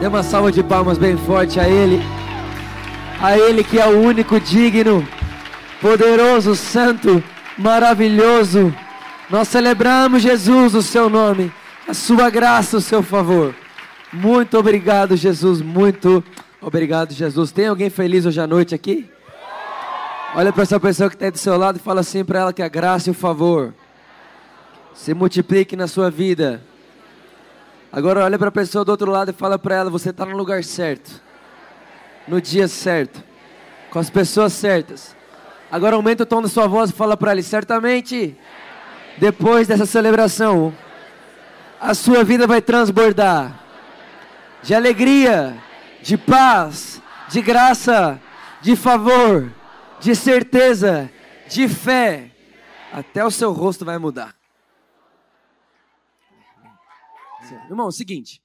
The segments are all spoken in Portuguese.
Dê uma salva de palmas bem forte a Ele. A Ele que é o único digno, poderoso, santo, maravilhoso. Nós celebramos Jesus, o seu nome, a sua graça, o seu favor. Muito obrigado, Jesus. Muito obrigado, Jesus. Tem alguém feliz hoje à noite aqui? Olha para essa pessoa que está do seu lado e fala assim para ela que a graça e o favor se multiplique na sua vida. Agora olha para a pessoa do outro lado e fala para ela: você está no lugar certo, no dia certo, com as pessoas certas. Agora aumenta o tom da sua voz e fala para ela: certamente, depois dessa celebração, a sua vida vai transbordar de alegria, de paz, de graça, de favor, de certeza, de fé. Até o seu rosto vai mudar. Irmão, é o seguinte.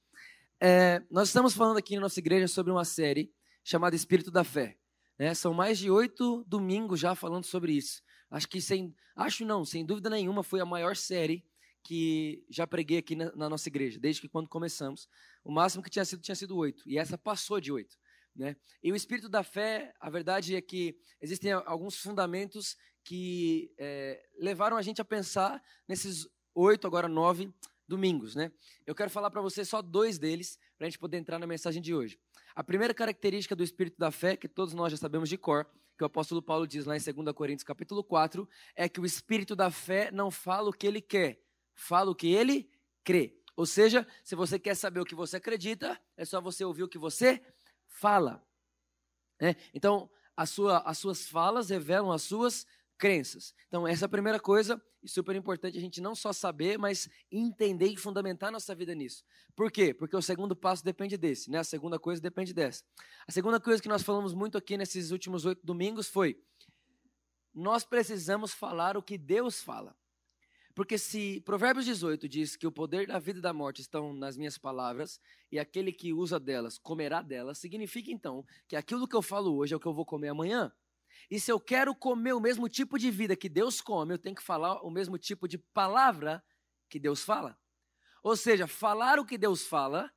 É, nós estamos falando aqui na nossa igreja sobre uma série chamada Espírito da Fé. Né? São mais de oito domingos já falando sobre isso. Acho que sem, acho não, sem dúvida nenhuma foi a maior série que já preguei aqui na, na nossa igreja, desde que quando começamos. O máximo que tinha sido tinha sido oito e essa passou de oito. Né? E o espírito da fé, a verdade é que existem alguns fundamentos que é, levaram a gente a pensar nesses oito, agora nove domingos, né? Eu quero falar para você só dois deles, para a gente poder entrar na mensagem de hoje. A primeira característica do espírito da fé, que todos nós já sabemos de cor, que o apóstolo Paulo diz lá em 2 Coríntios capítulo 4, é que o espírito da fé não fala o que ele quer, fala o que ele crê. Ou seja, se você quer saber o que você acredita, é só você ouvir o que você fala. Né? Então, a sua, as suas falas revelam as suas crenças. Então, essa é a primeira coisa, e super importante a gente não só saber, mas entender e fundamentar nossa vida nisso. Por quê? Porque o segundo passo depende desse, né? A segunda coisa depende dessa. A segunda coisa que nós falamos muito aqui nesses últimos oito domingos foi: nós precisamos falar o que Deus fala. Porque se Provérbios 18 diz que o poder da vida e da morte estão nas minhas palavras, e aquele que usa delas comerá delas, significa então que aquilo que eu falo hoje é o que eu vou comer amanhã. E se eu quero comer o mesmo tipo de vida que Deus come, eu tenho que falar o mesmo tipo de palavra que Deus fala. Ou seja, falar o que Deus fala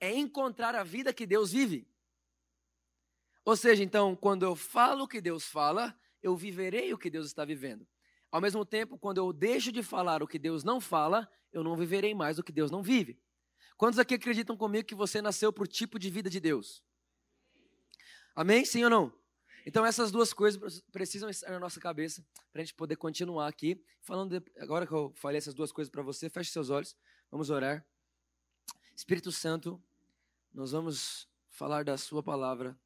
é encontrar a vida que Deus vive. Ou seja, então, quando eu falo o que Deus fala, eu viverei o que Deus está vivendo. Ao mesmo tempo, quando eu deixo de falar o que Deus não fala, eu não viverei mais o que Deus não vive. Quantos aqui acreditam comigo que você nasceu por tipo de vida de Deus? Amém? Sim ou não? Então essas duas coisas precisam estar na nossa cabeça para a gente poder continuar aqui. Falando de, agora que eu falei essas duas coisas para você, feche seus olhos, vamos orar. Espírito Santo, nós vamos falar da Sua palavra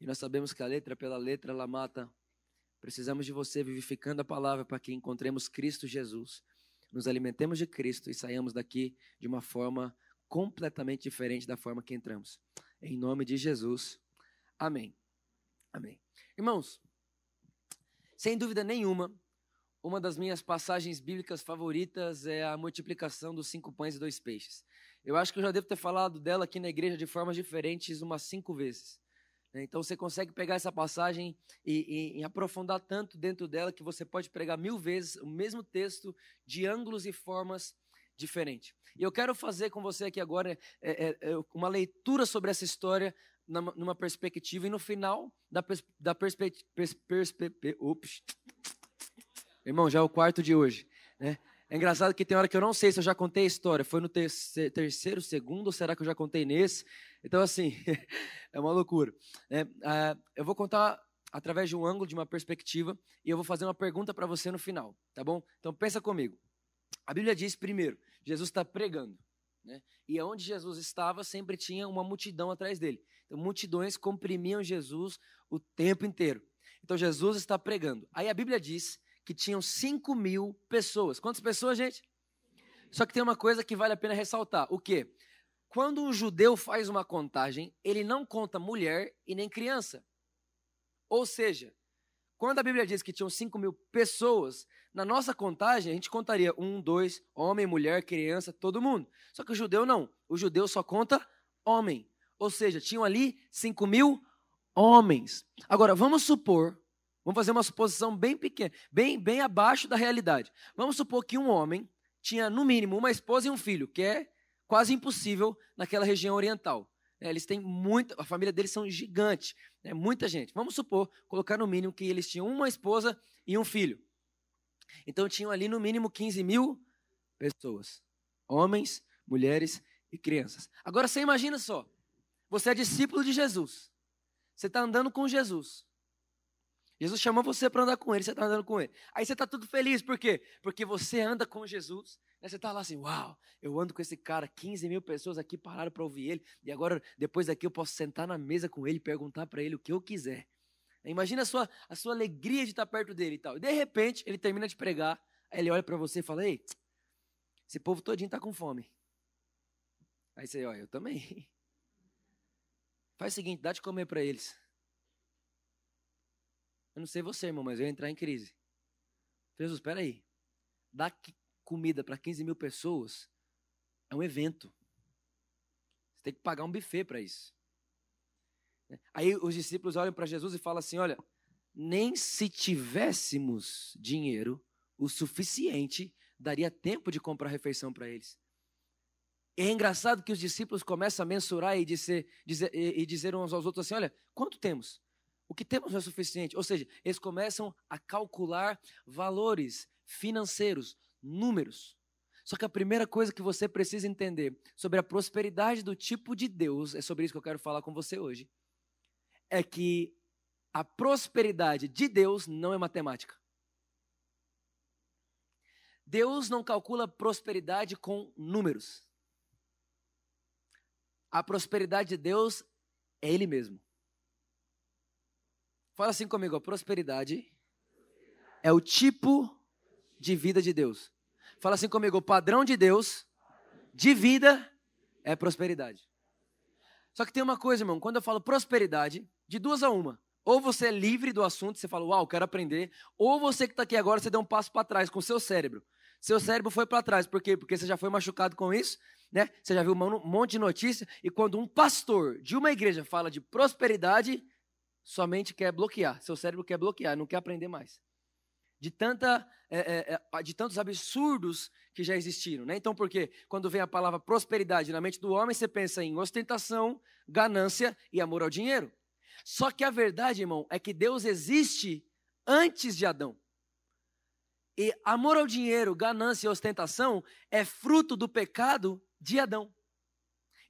e nós sabemos que a letra pela letra ela mata. Precisamos de você vivificando a palavra para que encontremos Cristo Jesus, nos alimentemos de Cristo e saiamos daqui de uma forma completamente diferente da forma que entramos. Em nome de Jesus. Amém. Amém. Irmãos, sem dúvida nenhuma, uma das minhas passagens bíblicas favoritas é a multiplicação dos cinco pães e dois peixes. Eu acho que eu já devo ter falado dela aqui na igreja de formas diferentes umas cinco vezes. Né? Então você consegue pegar essa passagem e, e, e, aprofundar tanto dentro dela que você pode pregar mil vezes o mesmo texto de ângulos e formas diferentes. E eu quero fazer com você aqui agora é, é, é uma leitura sobre essa história numa perspectiva e no final da, pers da perspectiva. Pers ups. Irmão, já é o quarto de hoje. Né? É engraçado que tem hora que eu não sei se eu já contei a história. Foi no terceiro, terceiro segundo, ou será que eu já contei nesse? Então, assim, é uma loucura. É, uh, eu vou contar através de um ângulo, de uma perspectiva, e eu vou fazer uma pergunta para você no final, tá bom? Então, pensa comigo. A Bíblia diz, primeiro, Jesus está pregando. Né? E onde Jesus estava, sempre tinha uma multidão atrás dele. Então, multidões comprimiam Jesus o tempo inteiro. Então, Jesus está pregando. Aí a Bíblia diz que tinham 5 mil pessoas. Quantas pessoas, gente? Só que tem uma coisa que vale a pena ressaltar. O quê? Quando um judeu faz uma contagem, ele não conta mulher e nem criança. Ou seja, quando a Bíblia diz que tinham 5 mil pessoas, na nossa contagem a gente contaria um, dois, homem, mulher, criança, todo mundo. Só que o judeu não. O judeu só conta homem. Ou seja, tinham ali 5 mil homens. Agora, vamos supor, vamos fazer uma suposição bem pequena, bem, bem abaixo da realidade. Vamos supor que um homem tinha, no mínimo, uma esposa e um filho, que é quase impossível naquela região oriental. É, eles têm muita, a família deles são gigante, né, muita gente. Vamos supor, colocar no mínimo que eles tinham uma esposa e um filho. Então tinham ali no mínimo 15 mil pessoas, homens, mulheres e crianças. Agora você imagina só, você é discípulo de Jesus, você está andando com Jesus. Jesus chamou você para andar com ele, você está andando com ele. Aí você está tudo feliz, por quê? Porque você anda com Jesus. Né? Você está lá assim, uau, eu ando com esse cara, 15 mil pessoas aqui pararam para ouvir ele, e agora, depois daqui, eu posso sentar na mesa com ele e perguntar para ele o que eu quiser. Imagina a sua, a sua alegria de estar perto dele e tal. E de repente, ele termina de pregar, aí ele olha para você e fala, ei, esse povo todinho está com fome. Aí você, olha, eu também. Faz o seguinte, dá de comer para eles. Eu não sei você, irmão, mas eu ia entrar em crise. Jesus, espera aí. Dar comida para 15 mil pessoas é um evento. Você tem que pagar um buffet para isso. Aí os discípulos olham para Jesus e falam assim: olha, nem se tivéssemos dinheiro o suficiente, daria tempo de comprar refeição para eles. É engraçado que os discípulos começam a mensurar e dizer, dizer, e dizer uns aos outros assim: olha, quanto temos? O que temos não é suficiente. Ou seja, eles começam a calcular valores financeiros, números. Só que a primeira coisa que você precisa entender sobre a prosperidade do tipo de Deus, é sobre isso que eu quero falar com você hoje, é que a prosperidade de Deus não é matemática. Deus não calcula prosperidade com números. A prosperidade de Deus é Ele mesmo. Fala assim comigo, a prosperidade é o tipo de vida de Deus. Fala assim comigo, o padrão de Deus de vida é prosperidade. Só que tem uma coisa, irmão, quando eu falo prosperidade, de duas a uma. Ou você é livre do assunto, você fala, uau, quero aprender. Ou você que está aqui agora, você deu um passo para trás com o seu cérebro. Seu cérebro foi para trás. Por quê? Porque você já foi machucado com isso, né? Você já viu um monte de notícia. E quando um pastor de uma igreja fala de prosperidade, sua mente quer bloquear, seu cérebro quer bloquear, não quer aprender mais. De, tanta, é, é, é de tantos absurdos que já existiram. Né? Então, porque quando vem a palavra prosperidade na mente do homem, você pensa em ostentação, ganância e amor ao dinheiro. Só que a verdade, irmão, é que Deus existe antes de Adão. E amor ao dinheiro, ganância e ostentação é fruto do pecado de Adão.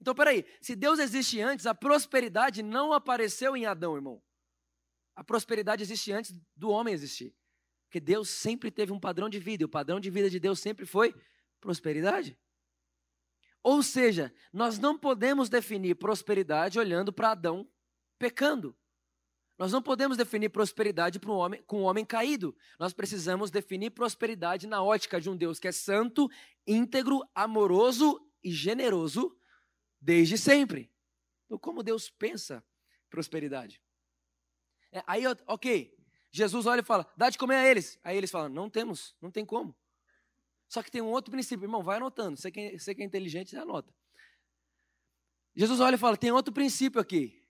Então, peraí, se Deus existe antes, a prosperidade não apareceu em Adão, irmão. A prosperidade existe antes do homem existir. Porque Deus sempre teve um padrão de vida, e o padrão de vida de Deus sempre foi prosperidade. Ou seja, nós não podemos definir prosperidade olhando para Adão pecando. Nós não podemos definir prosperidade um homem, com um homem caído. Nós precisamos definir prosperidade na ótica de um Deus que é santo, íntegro, amoroso e generoso desde sempre. Então, como Deus pensa prosperidade? É, aí, ok, Jesus olha e fala, dá de comer a eles. Aí eles falam, não temos, não tem como. Só que tem um outro princípio, irmão, vai anotando. Você que, é, é inteligente, anota. Jesus olha e fala, tem outro princípio aqui.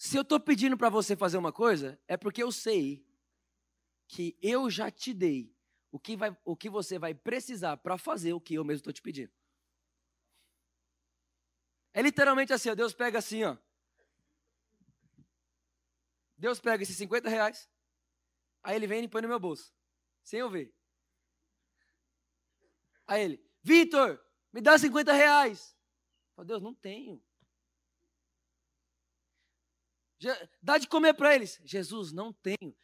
Se eu estou pedindo para você fazer uma coisa, é porque eu sei que eu já te dei o que, vai, o que você vai precisar para fazer o que eu mesmo estou te pedindo. É literalmente assim, ó, Deus pega assim, ó. Deus pega esses 50 reais, aí ele vem e põe no meu bolso, sem eu ver. Aí ele, Vitor, me dá 50 reais. Eu falo, Deus, não tenho. Dá de comer para eles. Jesus, não tenho.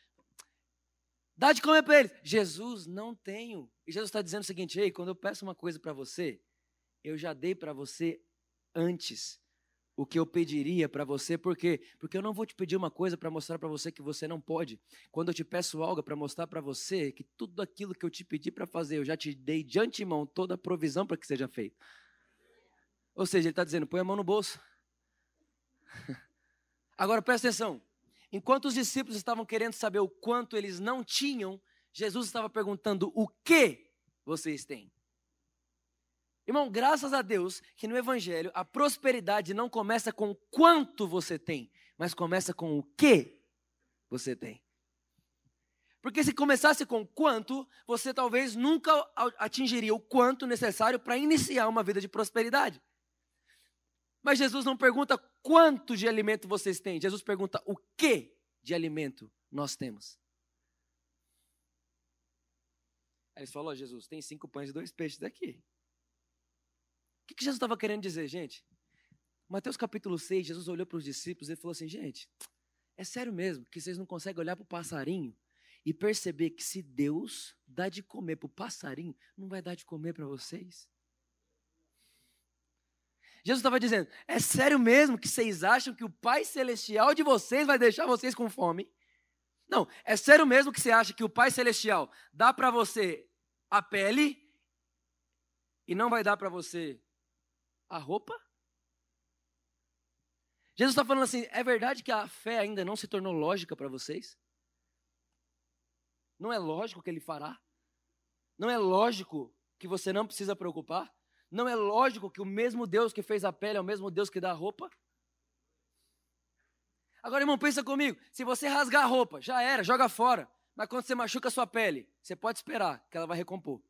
Dá de comer para eles. Jesus, não tenho. E Jesus está dizendo o seguinte: ei, quando eu peço uma coisa para você, eu já dei para você antes. o que eu pediria para você, por quê? Porque eu não vou te pedir uma coisa para mostrar para você que você não pode. Quando eu te peço algo para mostrar para você que tudo aquilo que eu te pedi para fazer, eu já te dei de antemão toda a provisão para que seja feito. Ou seja, ele está dizendo: põe a mão no bolso. Agora presta atenção. Enquanto os discípulos estavam querendo saber o quanto eles não tinham, Jesus estava perguntando: o que vocês têm? Irmão, graças a Deus que no Evangelho a prosperidade não começa com quanto você tem, mas começa com o que você tem. Porque se começasse com quanto, você talvez nunca atingiria o quanto necessário para iniciar uma vida de prosperidade. Mas Jesus não pergunta quanto de alimento vocês têm, Jesus pergunta o que de alimento nós temos. Aí eles falam: oh, Jesus, tem cinco pães e dois peixes aqui. O que Jesus estava querendo dizer, gente? Mateus capítulo 6, Jesus olhou para os discípulos e falou assim: gente, é sério mesmo que vocês não conseguem olhar para o passarinho e perceber que se Deus dá de comer para o passarinho, não vai dar de comer para vocês? Jesus estava dizendo: é sério mesmo que vocês acham que o Pai Celestial de vocês vai deixar vocês com fome? Não, é sério mesmo que você acha que o Pai Celestial dá para você a pele e não vai dar para você a roupa? Jesus está falando assim: é verdade que a fé ainda não se tornou lógica para vocês? Não é lógico que ele fará? Não é lógico que você não precisa preocupar? Não é lógico que o mesmo Deus que fez a pele é o mesmo Deus que dá a roupa? Agora, irmão, pensa comigo. Se você rasgar a roupa, já era, joga fora. Mas quando você machuca a sua pele, você pode esperar que ela vai recompor.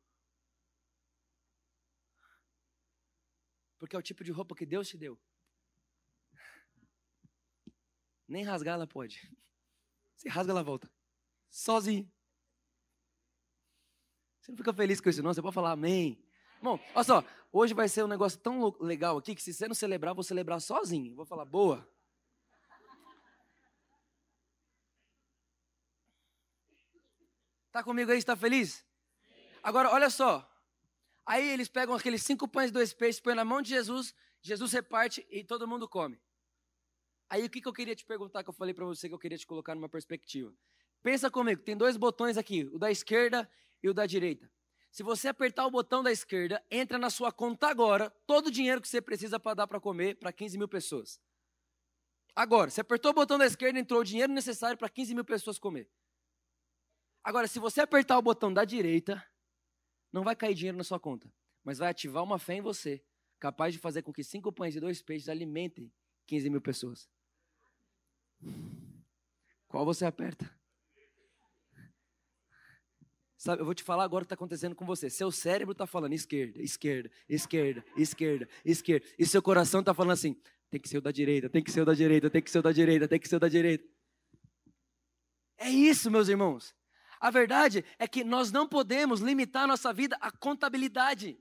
Porque é o tipo de roupa que Deus te deu. Nem rasgar ela pode. Se rasga, ela volta. Sozinho. Você não fica feliz com isso, não? Você pode falar amém. Bom, olha só. Hoje vai ser um negócio tão legal aqui que se você não celebrar, eu vou celebrar sozinho. Vou falar, boa. Tá comigo aí? Está feliz? Agora, olha só. Aí eles pegam aqueles cinco pães e dois peixes, põem na mão de Jesus, Jesus reparte e todo mundo come. Aí o que, que eu queria te perguntar, que eu falei para você que eu queria te colocar numa perspectiva. Pensa comigo, tem dois botões aqui, o da esquerda e o da direita. Se você apertar o botão da esquerda, entra na sua conta agora todo o dinheiro que você precisa para dar para comer para 15 mil pessoas. Agora, você apertou o botão da esquerda, entrou o dinheiro necessário para 15 mil pessoas comer. Agora, se você apertar o botão da direita, não vai cair dinheiro na sua conta, mas vai ativar uma fé em você, capaz de fazer com que cinco pães e dois peixes alimentem 15 mil pessoas. Qual você aperta? Sabe, eu vou te falar agora o que está acontecendo com você. Seu cérebro está falando esquerda, esquerda, esquerda, esquerda, esquerda. E seu coração está falando assim: tem que ser o da direita, tem que ser o da direita, tem que ser o da direita, tem que ser o da direita. É isso, meus irmãos. A verdade é que nós não podemos limitar a nossa vida à contabilidade.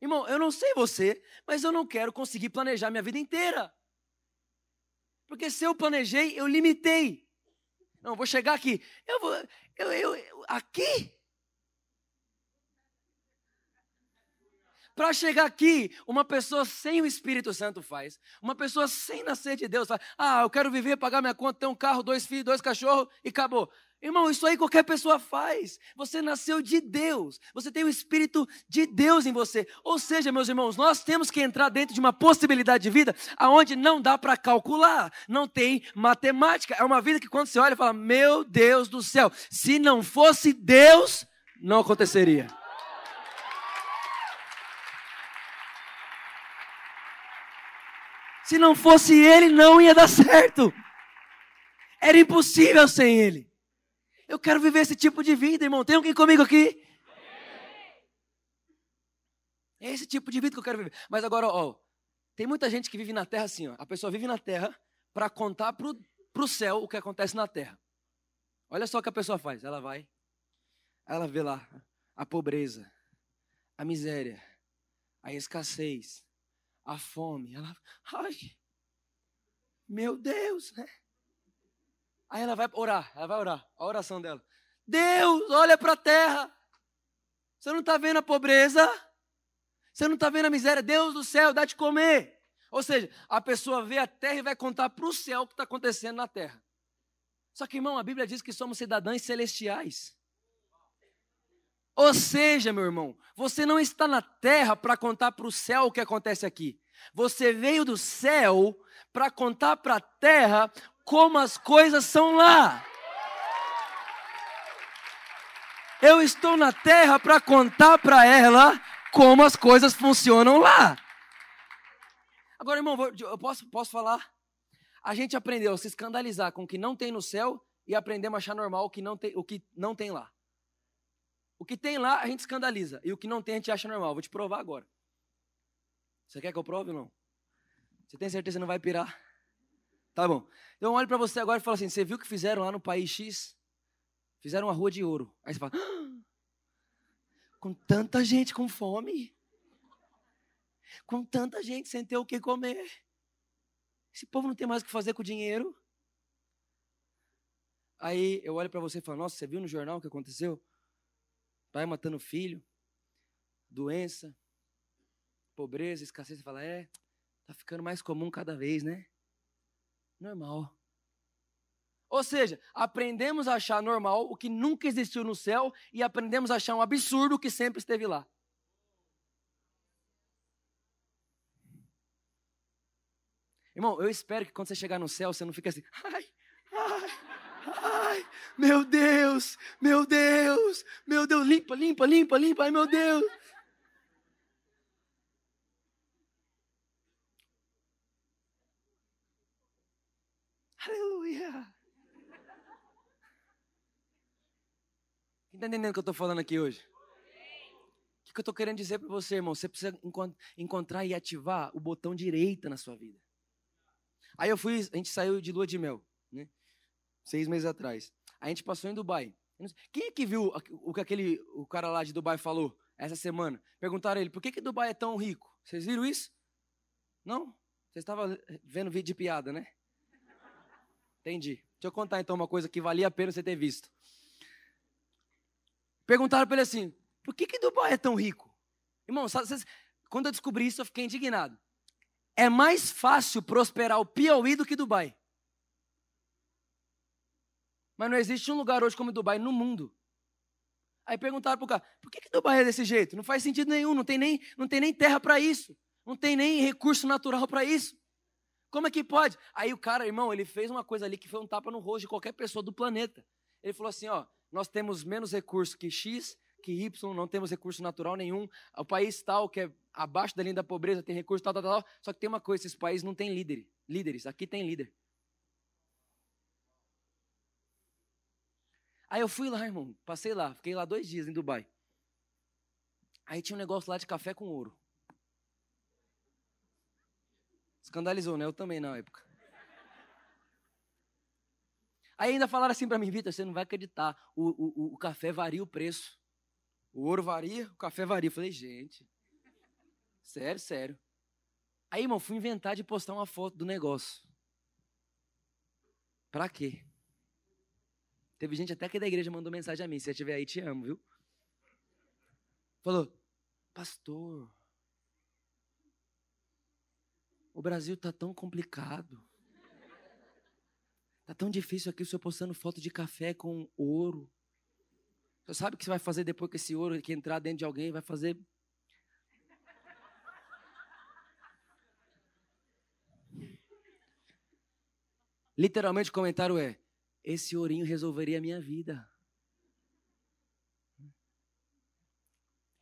Irmão, eu não sei você, mas eu não quero conseguir planejar minha vida inteira. Porque se eu planejei, eu limitei. Não, vou chegar aqui. Eu vou. Eu, eu, eu aqui? Para chegar aqui, uma pessoa sem o Espírito Santo faz. Uma pessoa sem nascer de Deus faz. Ah, eu quero viver, pagar minha conta, ter um carro, dois filhos, dois cachorros e acabou. Irmão, isso aí qualquer pessoa faz. Você nasceu de Deus. Você tem o Espírito de Deus em você. Ou seja, meus irmãos, nós temos que entrar dentro de uma possibilidade de vida aonde não dá para calcular. Não tem matemática. É uma vida que quando você olha, fala: Meu Deus do céu, se não fosse Deus, não aconteceria. Se não fosse ele, não ia dar certo. Era impossível sem ele. Eu quero viver esse tipo de vida, irmão. Tem alguém comigo aqui? É esse tipo de vida que eu quero viver. Mas agora, ó, tem muita gente que vive na terra assim, ó. A pessoa vive na terra para contar pro, pro céu o que acontece na terra. Olha só o que a pessoa faz. Ela vai, ela vê lá a pobreza, a miséria, a escassez, a fome. Ela, ai, meu Deus, né? Aí ela vai orar, ela vai orar, a oração dela. Deus, olha para a terra. Você não está vendo a pobreza? Você não está vendo a miséria? Deus do céu, dá de comer. Ou seja, a pessoa vê a terra e vai contar para o céu o que está acontecendo na terra. Só que, irmão, a Bíblia diz que somos cidadãos celestiais. Ou seja, meu irmão, você não está na terra para contar para o céu o que acontece aqui. Você veio do céu para contar para a terra como as coisas são lá. Eu estou na terra para contar para ela como as coisas funcionam lá. Agora, irmão, eu posso, posso falar? A gente aprendeu a se escandalizar com o que não tem no céu e aprendemos a achar normal o que não tem, o que não tem lá. O que tem lá a gente escandaliza e o que não tem a gente acha normal. Vou te provar agora. Você quer que eu prove ou não? Você tem certeza que não vai pirar? Tá bom. Então eu olho para você agora e falo assim: você viu o que fizeram lá no país X? Fizeram uma rua de ouro. Aí você fala: ah, com tanta gente com fome, com tanta gente sem ter o que comer, esse povo não tem mais o que fazer com o dinheiro. Aí eu olho para você e falo: Nossa, você viu no jornal o que aconteceu? Pai matando filho, doença, pobreza, escassez. Você fala: É, tá ficando mais comum cada vez, né? Normal. Ou seja, aprendemos a achar normal o que nunca existiu no céu e aprendemos a achar um absurdo o que sempre esteve lá. Irmão, eu espero que quando você chegar no céu, você não fique assim, ai, ai, ai, meu Deus, meu Deus, meu Deus, limpa, limpa, limpa, limpa, ai meu Deus. Aleluia. Está entendendo o que eu estou falando aqui hoje? O que eu estou querendo dizer para você, irmão? Você precisa encontrar e ativar o botão direita na sua vida. Aí eu fui, a gente saiu de lua de mel, né? Seis meses atrás. A gente passou em Dubai. Quem é que viu o que aquele o cara lá de Dubai falou essa semana? Perguntaram ele, por que, que Dubai é tão rico? Vocês viram isso? Não? Vocês estavam vendo vídeo de piada, né? Entendi. Deixa eu contar então uma coisa que valia a pena você ter visto. Perguntaram para ele assim: por que, que Dubai é tão rico? Irmão, sabe, quando eu descobri isso, eu fiquei indignado. É mais fácil prosperar o Piauí do que Dubai. Mas não existe um lugar hoje como Dubai no mundo. Aí perguntaram para o cara: por que, que Dubai é desse jeito? Não faz sentido nenhum, não tem nem, não tem nem terra para isso, não tem nem recurso natural para isso. Como é que pode? Aí o cara, irmão, ele fez uma coisa ali que foi um tapa no rosto de qualquer pessoa do planeta. Ele falou assim: ó, nós temos menos recursos que X, que Y, não temos recurso natural nenhum. O país tal, que é abaixo da linha da pobreza, tem recurso tal, tal, tal. Só que tem uma coisa, esses países não têm líder, líderes. Aqui tem líder. Aí eu fui lá, irmão, passei lá, fiquei lá dois dias em Dubai. Aí tinha um negócio lá de café com ouro. Escandalizou, né? Eu também na época. Aí ainda falaram assim para mim, Vitor, você não vai acreditar, o, o, o café varia o preço. O ouro varia, o café varia. Eu falei, gente, sério, sério. Aí, irmão, fui inventar de postar uma foto do negócio. Pra quê? Teve gente até que da igreja mandou mensagem a mim, se você estiver aí, te amo, viu? Falou, pastor, o Brasil tá tão complicado. Tá tão difícil aqui o senhor postando foto de café com ouro. Você sabe o que você vai fazer depois que esse ouro que entrar dentro de alguém vai fazer? Literalmente o comentário é: esse ourinho resolveria a minha vida.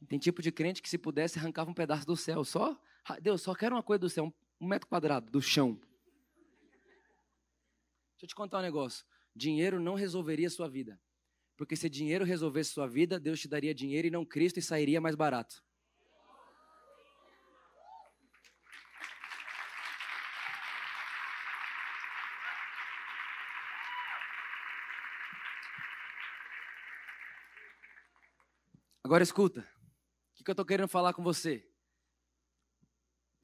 Tem tipo de crente que se pudesse arrancava um pedaço do céu. Só, Deus, só quero uma coisa do céu, um metro quadrado do chão. Deixa eu te contar um negócio. Dinheiro não resolveria sua vida. Porque se dinheiro resolvesse sua vida, Deus te daria dinheiro e não Cristo e sairia mais barato. Agora escuta. O que eu estou querendo falar com você?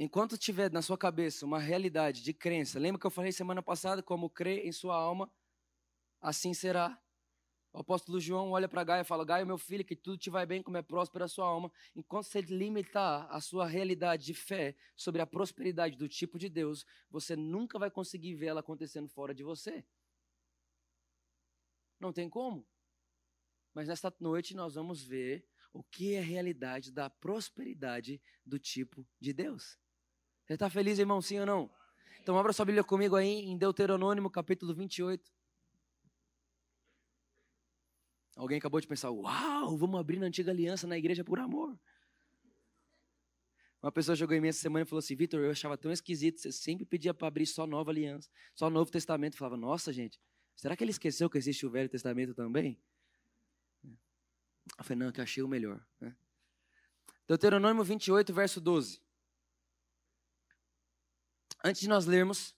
Enquanto tiver na sua cabeça uma realidade de crença, lembra que eu falei semana passada, como crê em sua alma, assim será. O apóstolo João olha para Gaio e fala: Gaio, meu filho, que tudo te vai bem, como é próspera a sua alma. Enquanto você limitar a sua realidade de fé sobre a prosperidade do tipo de Deus, você nunca vai conseguir ver ela acontecendo fora de você. Não tem como. Mas nesta noite nós vamos ver o que é a realidade da prosperidade do tipo de Deus. Você está feliz, irmão, sim ou não? Então abra sua Bíblia comigo aí em Deuteronômio, capítulo 28. Alguém acabou de pensar, uau, vamos abrir na antiga aliança na igreja por amor. Uma pessoa jogou em mim essa semana e falou assim: Vitor, eu achava tão esquisito, você sempre pedia para abrir só nova aliança, só Novo Testamento. Eu falava, nossa, gente, será que ele esqueceu que existe o Velho Testamento também? Eu falei, não, que eu achei o melhor. Né? Deuteronômio 28, verso 12. Antes de nós lermos,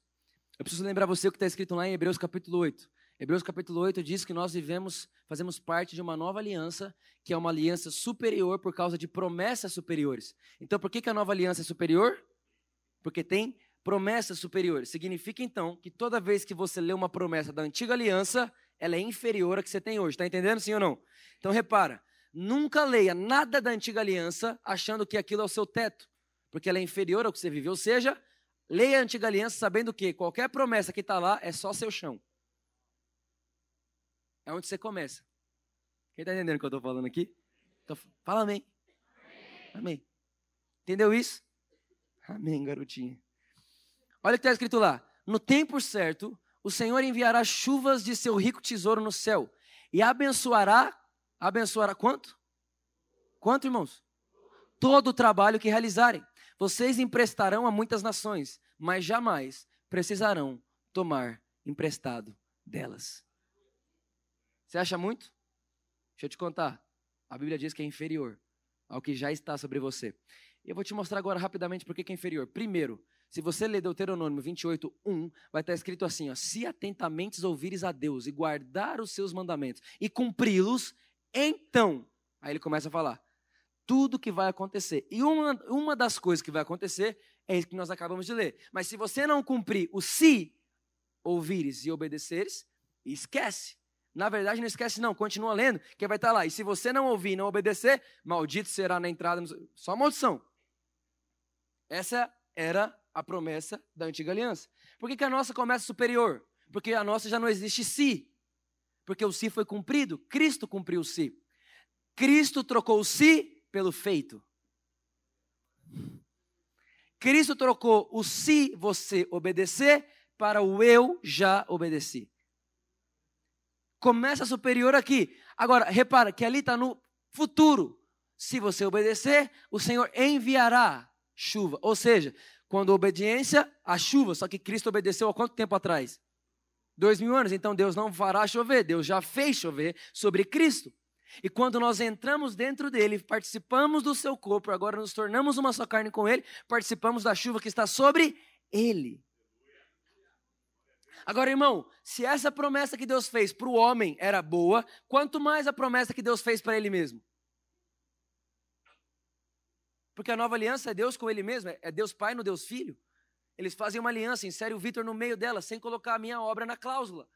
eu preciso lembrar você o que está escrito lá em Hebreus capítulo 8. Hebreus capítulo 8 diz que nós vivemos, fazemos parte de uma nova aliança, que é uma aliança superior por causa de promessas superiores. Então, por que, que a nova aliança é superior? Porque tem promessas superiores. Significa então que toda vez que você lê uma promessa da antiga aliança, ela é inferior à que você tem hoje. Está entendendo, sim ou não? Então, repara, nunca leia nada da antiga aliança achando que aquilo é o seu teto, porque ela é inferior ao que você viveu. Ou seja, leia a antiga aliança sabendo que qualquer promessa que está lá é só seu chão. É onde você começa. Quem está entendendo o que eu estou falando aqui? Então, fala amém. amém. Amém. Entendeu isso? Amém, garotinha. Olha o que está escrito lá. No tempo certo, o Senhor enviará chuvas de seu rico tesouro no céu e abençoará, abençoará quanto? Quanto, irmãos? Todo o trabalho que realizarem. Vocês emprestarão a muitas nações, mas jamais precisarão tomar emprestado delas. Você acha muito? Deixa eu te contar. A Bíblia diz que é inferior ao que já está sobre você. Eu vou te mostrar agora rapidamente por que é inferior. Primeiro, se você ler Deuteronômio 28, 1, vai estar escrito assim: ó, se atentamente ouvires a Deus e guardar os seus mandamentos e cumpri-los, então. Aí ele começa a falar tudo que vai acontecer. E uma, uma das coisas que vai acontecer é isso que nós acabamos de ler. Mas se você não cumprir o se ouvires e obedeceres, esquece. Na verdade, não esquece, não. Continua lendo, que vai estar lá. E se você não ouvir e não obedecer, maldito será na entrada. No... Só maldição. Essa era a promessa da antiga aliança. Por que, que a nossa começa superior? Porque a nossa já não existe si. Porque o si foi cumprido. Cristo cumpriu o si. Cristo trocou o si pelo feito. Cristo trocou o se você obedecer para o eu já obedeci. Começa superior aqui. Agora, repara que ali está no futuro. Se você obedecer, o Senhor enviará chuva. Ou seja, quando a obediência, a chuva. Só que Cristo obedeceu há quanto tempo atrás? Dois mil anos. Então Deus não fará chover. Deus já fez chover sobre Cristo. E quando nós entramos dentro dele, participamos do seu corpo, agora nos tornamos uma só carne com ele, participamos da chuva que está sobre ele. Agora, irmão, se essa promessa que Deus fez para o homem era boa, quanto mais a promessa que Deus fez para ele mesmo? Porque a nova aliança é Deus com ele mesmo, é Deus Pai no Deus Filho. Eles fazem uma aliança, insere o Vitor no meio dela, sem colocar a minha obra na cláusula.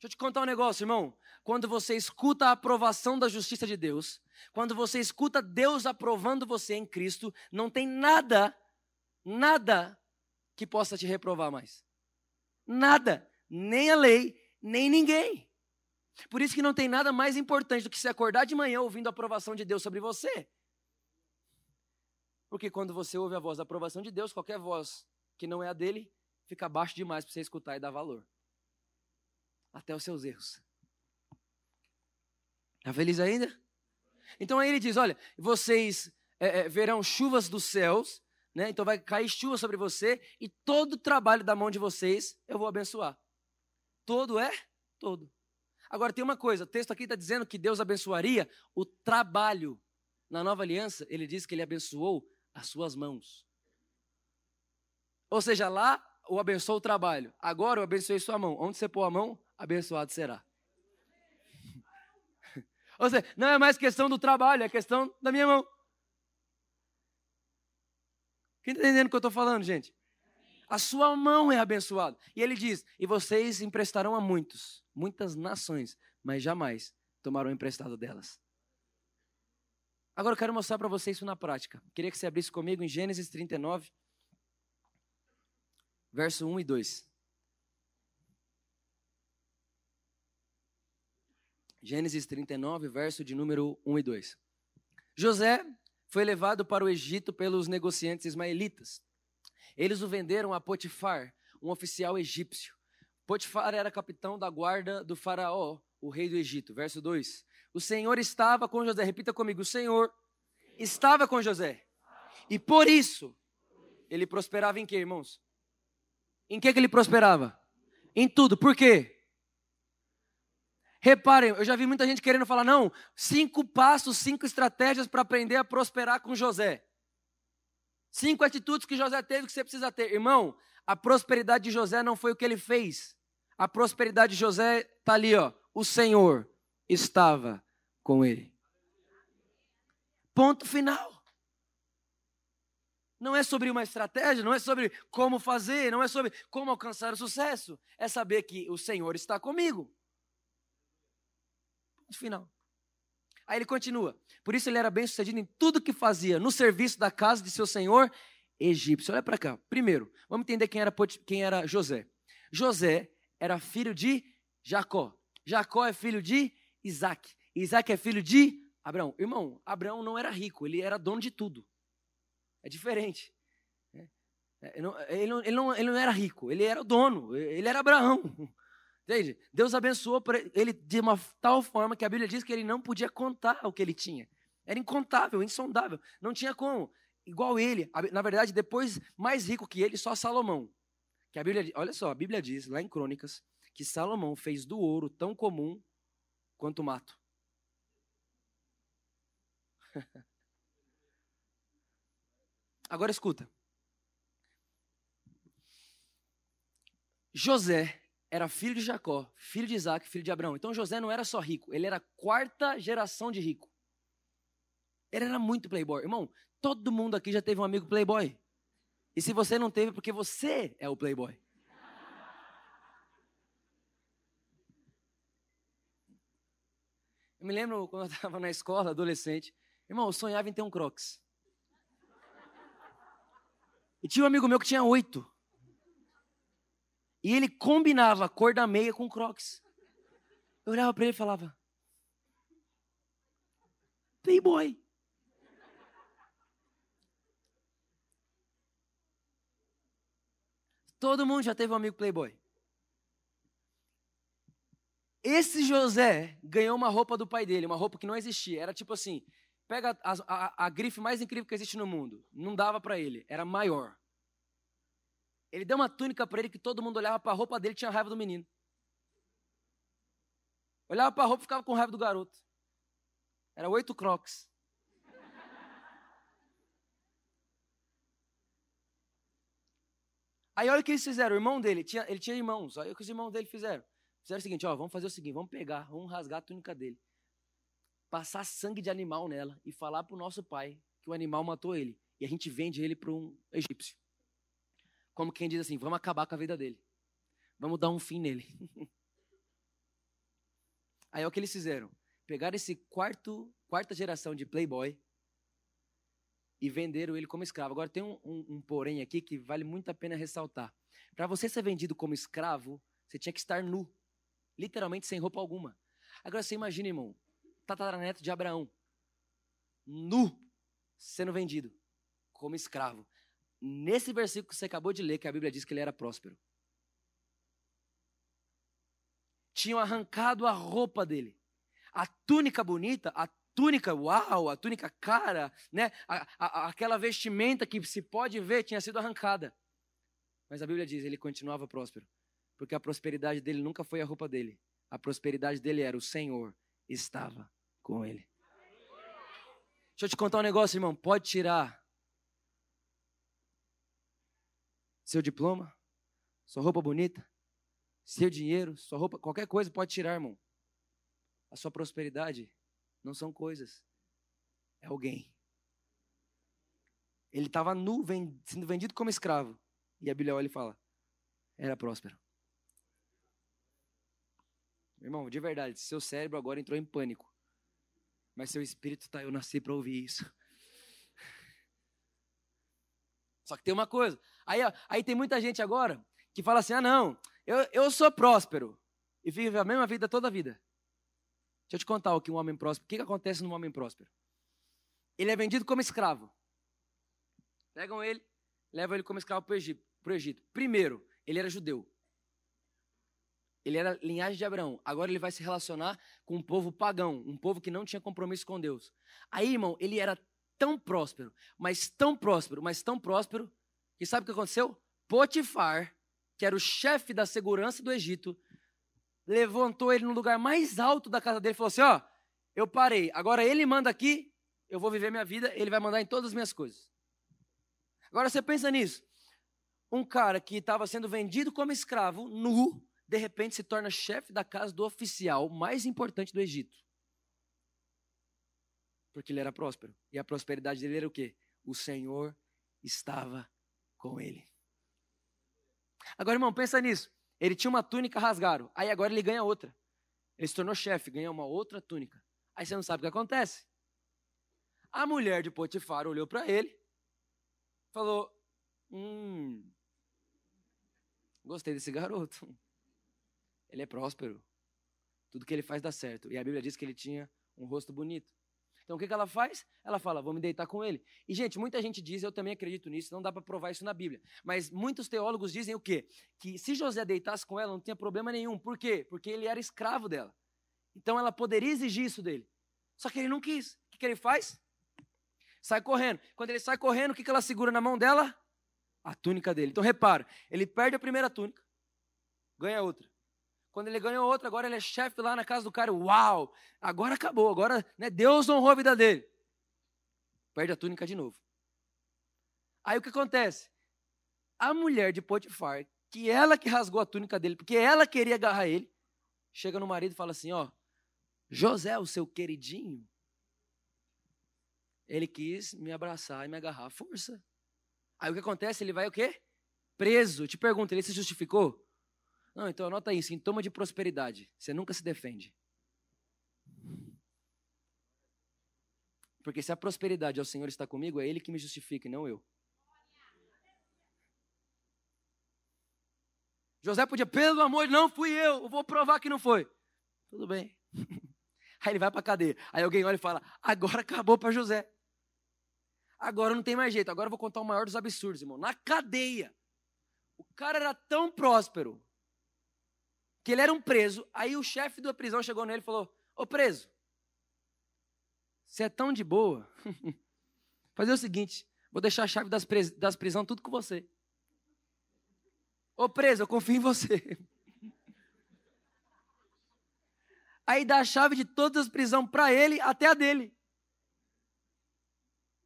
Deixa eu te contar um negócio, irmão. Quando você escuta a aprovação da justiça de Deus, quando você escuta Deus aprovando você em Cristo, não tem nada, nada que possa te reprovar mais. Nada. Nem a lei, nem ninguém. Por isso que não tem nada mais importante do que se acordar de manhã ouvindo a aprovação de Deus sobre você. Porque quando você ouve a voz da aprovação de Deus, qualquer voz que não é a dele, fica baixo demais para você escutar e dar valor. Até os seus erros. Está feliz ainda? Então aí ele diz: olha, vocês é, é, verão chuvas dos céus né? Então vai cair chuva sobre você e todo o trabalho da mão de vocês eu vou abençoar. Todo é? Todo. Agora tem uma coisa, o texto aqui está dizendo que Deus abençoaria o trabalho. Na nova aliança, ele diz que ele abençoou as suas mãos. Ou seja, lá o abençoou o trabalho. Agora eu abençoei sua mão. Onde você pôr a mão, abençoado será. Ou seja, não é mais questão do trabalho, é questão da minha mão. Quem está entendendo o que eu estou falando, gente? A sua mão é abençoada. E ele diz: E vocês emprestarão a muitos, muitas nações, mas jamais tomarão emprestado delas. Agora eu quero mostrar para vocês isso na prática. Queria que você abrisse comigo em Gênesis 39, verso 1 e 2. Gênesis 39, verso de número 1 e 2. José foi levado para o Egito pelos negociantes ismaelitas. Eles o venderam a Potifar, um oficial egípcio. Potifar era capitão da guarda do faraó, o rei do Egito. Verso 2. O Senhor estava com José. Repita comigo: o Senhor estava com José. E por isso, ele prosperava em quê, irmãos? Em que, que ele prosperava? Em tudo. Por quê? Reparem, eu já vi muita gente querendo falar, não, cinco passos, cinco estratégias para aprender a prosperar com José. Cinco atitudes que José teve que você precisa ter. Irmão, a prosperidade de José não foi o que ele fez. A prosperidade de José está ali, ó. O Senhor estava com ele. Ponto final. Não é sobre uma estratégia, não é sobre como fazer, não é sobre como alcançar o sucesso. É saber que o Senhor está comigo. Ponto final. Aí ele continua. Por isso ele era bem sucedido em tudo que fazia, no serviço da casa de seu senhor egípcio. Olha para cá. Primeiro, vamos entender quem era, quem era José. José era filho de Jacó. Jacó é filho de Isaac. Isaac é filho de Abraão. Irmão, Abraão não era rico, ele era dono de tudo. É diferente. É, é, ele não, ele, não, ele, não, ele não era rico, ele era o dono, ele era Abraão. Entende? Deus abençoou ele de uma tal forma que a Bíblia diz que ele não podia contar o que ele tinha. Era incontável, insondável. Não tinha como. Igual ele. Na verdade, depois, mais rico que ele, só Salomão. Que a Bíblia, olha só, a Bíblia diz lá em Crônicas que Salomão fez do ouro tão comum quanto o mato. Agora escuta. José era filho de Jacó, filho de Isaac, filho de Abraão. Então José não era só rico, ele era a quarta geração de rico. Ele era muito playboy. Irmão, todo mundo aqui já teve um amigo playboy. E se você não teve, é porque você é o playboy. Eu me lembro quando eu estava na escola, adolescente. Irmão, eu sonhava em ter um crocs. E tinha um amigo meu que tinha oito. E ele combinava a cor da meia com crocs. Eu olhava para ele e falava: Playboy. Todo mundo já teve um amigo playboy. Esse José ganhou uma roupa do pai dele, uma roupa que não existia. Era tipo assim: pega a, a, a grife mais incrível que existe no mundo. Não dava para ele, era maior. Ele deu uma túnica para ele que todo mundo olhava para a roupa dele e tinha raiva do menino. Olhava para a roupa e ficava com raiva do garoto. Era oito crocs. Aí olha o que eles fizeram. O irmão dele, tinha, ele tinha irmãos. Olha o que os irmãos dele fizeram. Fizeram o seguinte, ó, vamos fazer o seguinte, vamos pegar, vamos rasgar a túnica dele. Passar sangue de animal nela e falar para o nosso pai que o animal matou ele. E a gente vende ele para um egípcio. Como quem diz assim: vamos acabar com a vida dele. Vamos dar um fim nele. Aí é o que eles fizeram. Pegaram esse quarto, quarta geração de playboy e venderam ele como escravo. Agora tem um, um, um porém aqui que vale muito a pena ressaltar. Para você ser vendido como escravo, você tinha que estar nu. Literalmente sem roupa alguma. Agora você imagina, irmão, tataraneto de Abraão, nu, sendo vendido como escravo nesse versículo que você acabou de ler, que a Bíblia diz que ele era próspero. Tinham arrancado a roupa dele. A túnica bonita, a túnica, uau, a túnica cara, né? A, a, aquela vestimenta que se pode ver tinha sido arrancada. Mas a Bíblia diz, ele continuava próspero. Porque a prosperidade dele nunca foi a roupa dele. A prosperidade dele era o Senhor estava com ele. Deixa eu te contar um negócio, irmão. Pode tirar seu diploma, sua roupa bonita, seu dinheiro, sua roupa, qualquer coisa pode tirar, irmão. A sua prosperidade não são coisas, é alguém. Ele estava nu, sendo vendido como escravo. E a Bíblia olha e fala: era próspero. Irmão, de verdade, seu cérebro agora entrou em pânico. Mas seu espírito tá, eu nasci para ouvir isso. Só que tem uma coisa. Aí, aí tem muita gente agora que fala assim: ah, não, eu, eu sou próspero. E vive a mesma vida toda a vida. Deixa eu te contar o que um homem próspero. O que, que acontece num homem próspero? Ele é vendido como escravo. Pegam ele, levam ele como escravo para o Egito, Egito. Primeiro, ele era judeu. Ele era linhagem de Abraão. Agora ele vai se relacionar com um povo pagão, um povo que não tinha compromisso com Deus. Aí, irmão, ele era tão próspero, mas tão próspero, mas tão próspero, que sabe o que aconteceu? Potifar, que era o chefe da segurança do Egito, levantou ele no lugar mais alto da casa dele e falou assim: Ó, eu parei, agora ele manda aqui, eu vou viver minha vida, ele vai mandar em todas as minhas coisas. Agora você pensa nisso. Um cara que estava sendo vendido como escravo, nu, de repente se torna chefe da casa do oficial mais importante do Egito. Porque ele era próspero. E a prosperidade dele era o quê? O Senhor estava com ele. Agora, irmão, pensa nisso. Ele tinha uma túnica rasgada, aí agora ele ganha outra. Ele se tornou chefe, ganha uma outra túnica. Aí você não sabe o que acontece. A mulher de Potifar olhou para ele, falou: Hum, gostei desse garoto. Ele é próspero. Tudo que ele faz dá certo. E a Bíblia diz que ele tinha um rosto bonito. Então o que, que ela faz? Ela fala, vou me deitar com ele. E, gente, muita gente diz, eu também acredito nisso, não dá para provar isso na Bíblia. Mas muitos teólogos dizem o quê? Que se José deitasse com ela, não tinha problema nenhum. Por quê? Porque ele era escravo dela. Então ela poderia exigir isso dele. Só que ele não quis. O que, que ele faz? Sai correndo. Quando ele sai correndo, o que, que ela segura na mão dela? A túnica dele. Então repara, ele perde a primeira túnica, ganha outra. Quando ele ganhou outra, agora ele é chefe lá na casa do cara. Uau! Agora acabou. Agora né, Deus honrou a vida dele. Perde a túnica de novo. Aí o que acontece? A mulher de Potifar, que ela que rasgou a túnica dele, porque ela queria agarrar ele, chega no marido e fala assim: Ó, José, o seu queridinho, ele quis me abraçar e me agarrar à força. Aí o que acontece? Ele vai o quê? Preso. te pergunto, ele se justificou? Não, então anota aí, sintoma de prosperidade. Você nunca se defende. Porque se a prosperidade o Senhor está comigo, é Ele que me justifica e não eu. José podia, pelo amor, não fui eu, eu vou provar que não foi. Tudo bem. Aí ele vai para a cadeia. Aí alguém olha e fala: agora acabou para José. Agora não tem mais jeito. Agora eu vou contar o maior dos absurdos, irmão. Na cadeia. O cara era tão próspero que ele era um preso. Aí o chefe da prisão chegou nele e falou: Ô preso, você é tão de boa. Fazer o seguinte: vou deixar a chave das, pris das prisões tudo com você. Ô preso, eu confio em você. Aí dá a chave de todas as prisões para ele, até a dele.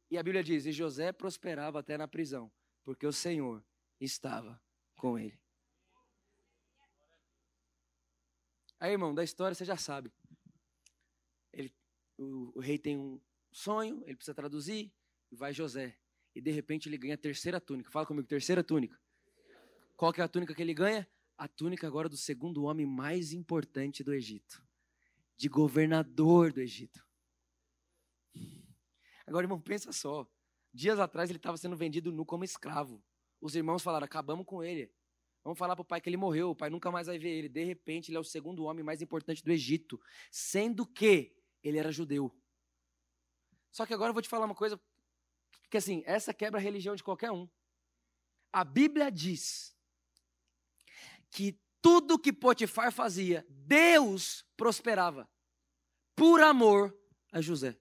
E a Bíblia diz: E José prosperava até na prisão, porque o Senhor estava com ele. Aí, irmão, da história você já sabe. Ele, o, o, rei tem um sonho, ele precisa traduzir, e vai José. E de repente ele ganha a terceira túnica. Fala comigo, terceira túnica. Qual que é a túnica que ele ganha? A túnica agora do segundo homem mais importante do Egito. De governador do Egito. Agora, irmão, pensa só. Dias atrás ele estava sendo vendido nu como escravo. Os irmãos falaram: acabamos com ele. Vamos falar para o pai que ele morreu, o pai nunca mais vai ver ele. De repente, ele é o segundo homem mais importante do Egito, sendo que ele era judeu. Só que agora eu vou te falar uma coisa, que assim, essa quebra a religião de qualquer um. A Bíblia diz que tudo que Potifar fazia, Deus prosperava por amor a José.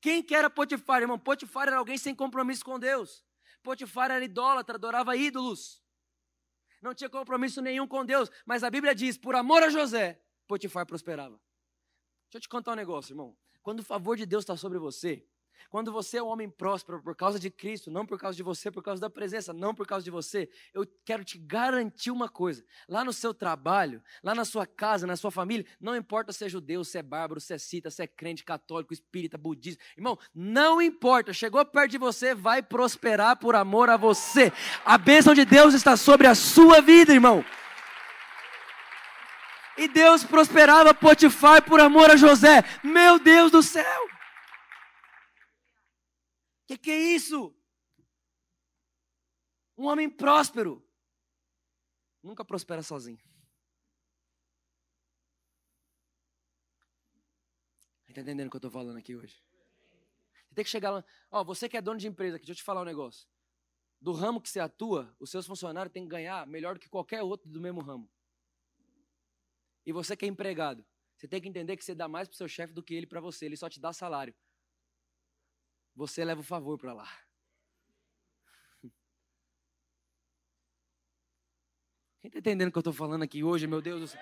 Quem que era Potifar, irmão? Potifar era alguém sem compromisso com Deus. Potifar era idólatra, adorava ídolos. Não tinha compromisso nenhum com Deus. Mas a Bíblia diz: por amor a José, Potifar prosperava. Deixa eu te contar um negócio, irmão. Quando o favor de Deus está sobre você, Quando você é um homem próspero por causa de Cristo, não por causa de você, por causa da presença, não por causa de você, eu quero te garantir uma coisa: lá no seu trabalho, lá na sua casa, na sua família, não importa se é judeu, se é bárbaro, se é cita, se é crente, católico, espírita, budista, irmão, não importa, chegou perto de você, vai prosperar por amor a você. A bênção de Deus está sobre a sua vida, irmão. E Deus prosperava Potifar por amor a José. Meu Deus do céu! Que que é isso? Um homem próspero nunca prospera sozinho. Está entendendo o que eu estou falando aqui hoje? Você tem que chegar lá. Ó, você que é dono de empresa, aqui, deixa eu te falar um negócio. Do ramo que você atua, os seus funcionários têm que ganhar melhor do que qualquer outro do mesmo ramo. E você que é empregado, você tem que entender que você dá mais para o seu chefe do que ele para você. Ele só te dá salário você leva o favor para lá. Quem está entendendo o que eu estou falando aqui hoje, meu Deus do céu?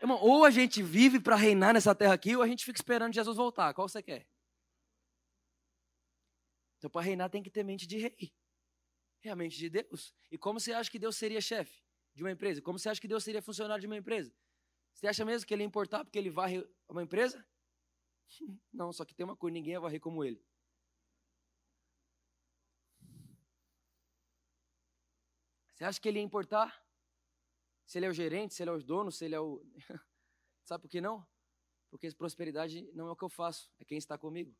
Irmão, ou a gente vive para reinar nessa terra aqui, ou a gente fica esperando Jesus voltar. Qual você quer? Então, para reinar tem que ter mente de rei. É a mente de Deus. E como você acha que Deus seria chefe de uma empresa? Como você acha que Deus seria funcionário de uma empresa? Você acha mesmo que ele ia importar porque ele varre uma empresa? Não, só que tem uma coisa, ninguém ia varrer como ele. Você acha que ele ia importar? Se ele é o gerente, se ele é o dono, se ele é o. Sabe por que não? Porque prosperidade não é o que eu faço, é quem está comigo.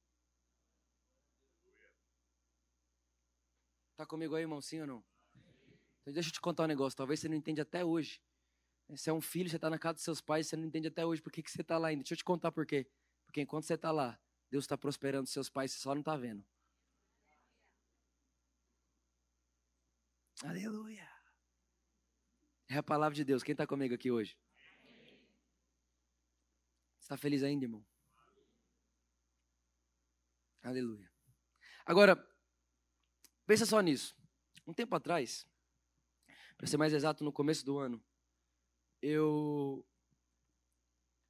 Está comigo aí, irmão, sim ou não? Então deixa eu te contar um negócio, talvez você não entenda até hoje. Você é um filho, você está na casa dos seus pais, você não entende até hoje por que, que você está lá ainda. Deixa eu te contar por quê. Porque enquanto você está lá, Deus está prosperando seus pais, você só não está vendo. Aleluia. É a palavra de Deus. Quem está comigo aqui hoje? Está feliz ainda, irmão? Aleluia. Agora, pensa só nisso. Um tempo atrás, para ser mais exato, no começo do ano, eu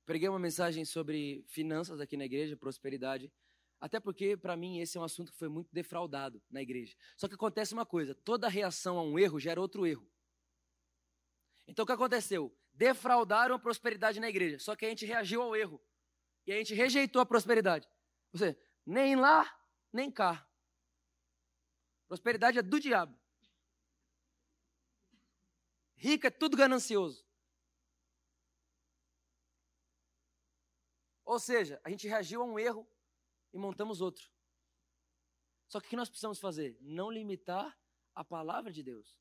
preguei uma mensagem sobre finanças aqui na igreja, prosperidade. Até porque, para mim, esse é um assunto que foi muito defraudado na igreja. Só que acontece uma coisa: toda reação a um erro gera outro erro. Então, o que aconteceu? Defraudaram a prosperidade na igreja. Só que a gente reagiu ao erro. E a gente rejeitou a prosperidade. Ou seja, nem lá, nem cá. Prosperidade é do diabo. Rico é tudo ganancioso. Ou seja, a gente reagiu a um erro e montamos outro. Só que o que nós precisamos fazer? Não limitar a palavra de Deus.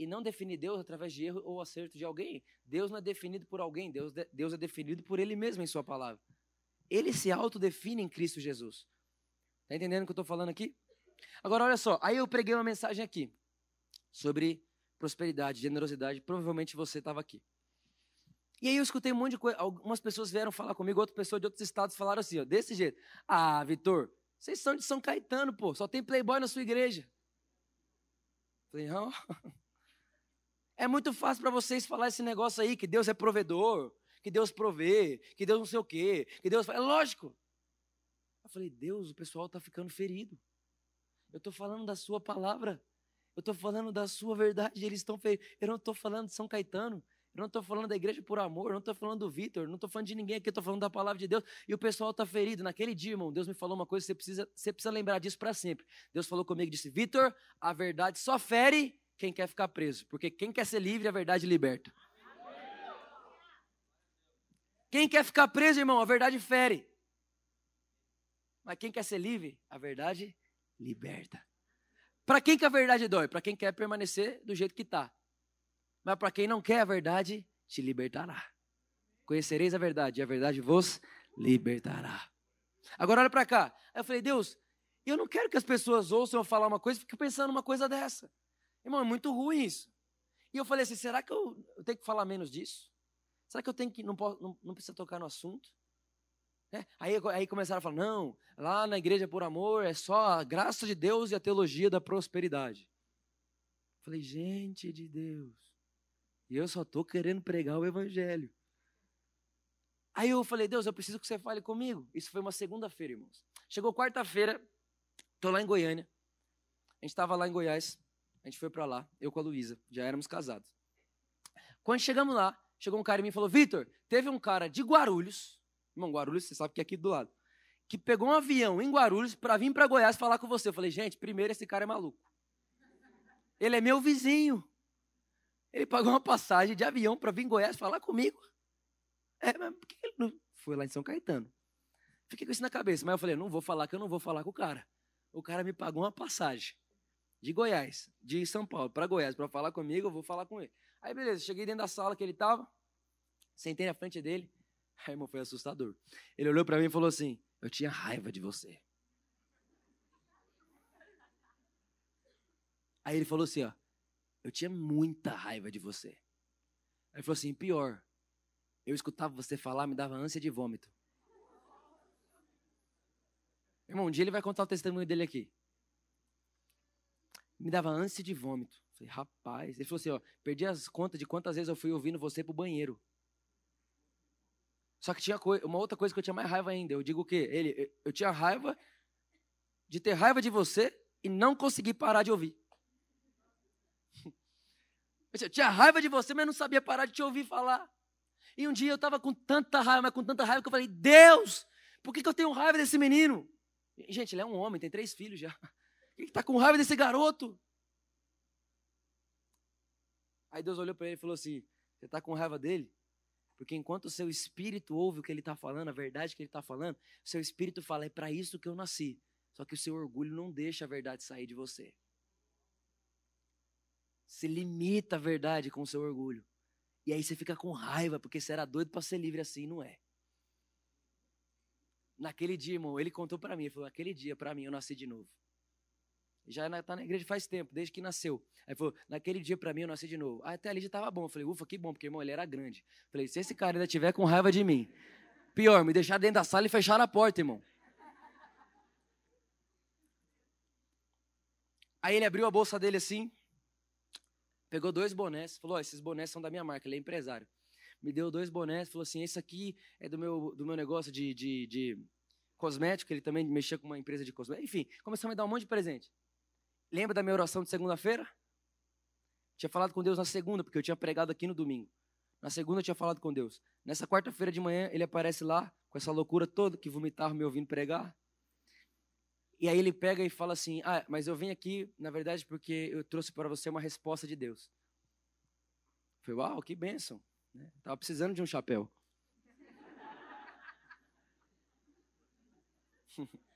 E não definir Deus através de erro ou acerto de alguém. Deus não é definido por alguém, Deus, Deus é definido por Ele mesmo em Sua palavra. Ele se autodefine em Cristo Jesus. Está entendendo o que eu estou falando aqui? Agora, olha só, aí eu preguei uma mensagem aqui sobre prosperidade, generosidade. Provavelmente você estava aqui. E aí eu escutei um monte de coisa. Algumas pessoas vieram falar comigo, outras pessoas de outros estados falaram assim, ó, desse jeito. Ah, Vitor, vocês são de São Caetano, pô, só tem playboy na sua igreja. Falei, não. É muito fácil para vocês falar esse negócio aí, que Deus é provedor, que Deus provê, que Deus não sei o quê, que Deus... É lógico. Eu falei, Deus, o pessoal está ficando ferido. Eu estou falando da sua palavra. Eu estou falando da sua verdade, eles estão feridos. Eu não estou falando de São Caetano. Eu não estou falando da igreja por amor, eu não estou falando do Vitor, não estou falando de ninguém aqui, eu estou falando da palavra de Deus. E o pessoal está ferido. Naquele dia, irmão, Deus me falou uma coisa, você precisa, você precisa lembrar disso para sempre. Deus falou comigo e disse: Vitor, a verdade só fere quem quer ficar preso. Porque quem quer ser livre, a verdade liberta. Quem quer ficar preso, irmão, a verdade fere. Mas quem quer ser livre, a verdade liberta. Para quem que a verdade dói? Para quem quer permanecer do jeito que está. Mas para quem não quer a verdade, te libertará. Conhecereis a verdade, e a verdade vos libertará. Agora olha para cá. Aí eu falei, Deus, eu não quero que as pessoas ouçam eu falar uma coisa e fiquem pensando uma coisa dessa. Irmão, é muito ruim isso. E eu falei assim, será que eu, eu tenho que falar menos disso? Será que eu tenho que, não, posso, não, não precisa tocar no assunto? É, aí, aí começaram a falar, não, lá na igreja por amor é só a graça de Deus e a teologia da prosperidade. Eu falei, gente de Deus, e eu só estou querendo pregar o evangelho. Aí eu falei, Deus, eu preciso que você fale comigo. Isso foi uma segunda-feira, irmãos. Chegou quarta-feira, tô lá em Goiânia. A gente estava lá em Goiás, a gente foi para lá, eu com a Luísa, já éramos casados. Quando chegamos lá, chegou um cara e me falou: Vitor, teve um cara de Guarulhos, irmão, Guarulhos, você sabe que é aqui do lado, que pegou um avião em Guarulhos para vir para Goiás falar com você. Eu falei: gente, primeiro, esse cara é maluco. Ele é meu vizinho. Ele pagou uma passagem de avião para vir em Goiás falar comigo. É, mas por que ele não foi lá em São Caetano? Fiquei com isso na cabeça, mas eu falei: não vou falar que eu não vou falar com o cara. O cara me pagou uma passagem de Goiás, de São Paulo para Goiás, para falar comigo, eu vou falar com ele. Aí beleza, cheguei dentro da sala que ele estava, sentei na frente dele. Aí, irmão, foi assustador. Ele olhou para mim e falou assim: Eu tinha raiva de você. Aí ele falou assim: Ó, eu tinha muita raiva de você. Aí ele falou assim: Pior, eu escutava você falar, me dava ânsia de vômito. Irmão, um dia ele vai contar o testemunho dele aqui. Me dava ânsia de vômito. Falei, rapaz. Ele falou assim: ó, perdi as contas de quantas vezes eu fui ouvindo você pro banheiro. Só que tinha uma outra coisa que eu tinha mais raiva ainda. Eu digo o quê? Ele, eu tinha raiva de ter raiva de você e não conseguir parar de ouvir. Eu tinha raiva de você, mas não sabia parar de te ouvir falar. E um dia eu estava com tanta raiva, mas com tanta raiva que eu falei: Deus, por que, que eu tenho raiva desse menino? Gente, ele é um homem, tem três filhos já. Que está com raiva desse garoto? Aí Deus olhou para ele e falou assim: Você está com raiva dele? Porque enquanto o seu espírito ouve o que ele está falando, a verdade que ele está falando, o seu espírito fala: É para isso que eu nasci. Só que o seu orgulho não deixa a verdade sair de você. Se limita a verdade com o seu orgulho. E aí você fica com raiva, porque você era doido para ser livre assim, não é? Naquele dia, irmão, ele contou para mim, ele falou: Aquele dia, para mim, eu nasci de novo já está na igreja faz tempo, desde que nasceu. Aí falou, naquele dia para mim eu nasci de novo. Aí até ali já estava bom. Eu falei, ufa, que bom, porque irmão, ele era grande. Eu falei, se esse cara ainda tiver com raiva de mim, pior, me deixar dentro da sala e fechar a porta, irmão. Aí ele abriu a bolsa dele assim, pegou dois bonés, falou, oh, esses bonés são da minha marca, ele é empresário. Me deu dois bonés, falou assim, esse aqui é do meu, do meu negócio de, de, de cosmético, ele também mexia com uma empresa de cosmético. Enfim, começou a me dar um monte de presente. Lembra da minha oração de segunda-feira? Tinha falado com Deus na segunda, porque eu tinha pregado aqui no domingo. Na segunda eu tinha falado com Deus. Nessa quarta-feira de manhã ele aparece lá, com essa loucura toda, que vomitava me ouvindo pregar. E aí ele pega e fala assim: Ah, mas eu vim aqui, na verdade, porque eu trouxe para você uma resposta de Deus. Eu falei, uau, que bênção. Né? Tava precisando de um chapéu.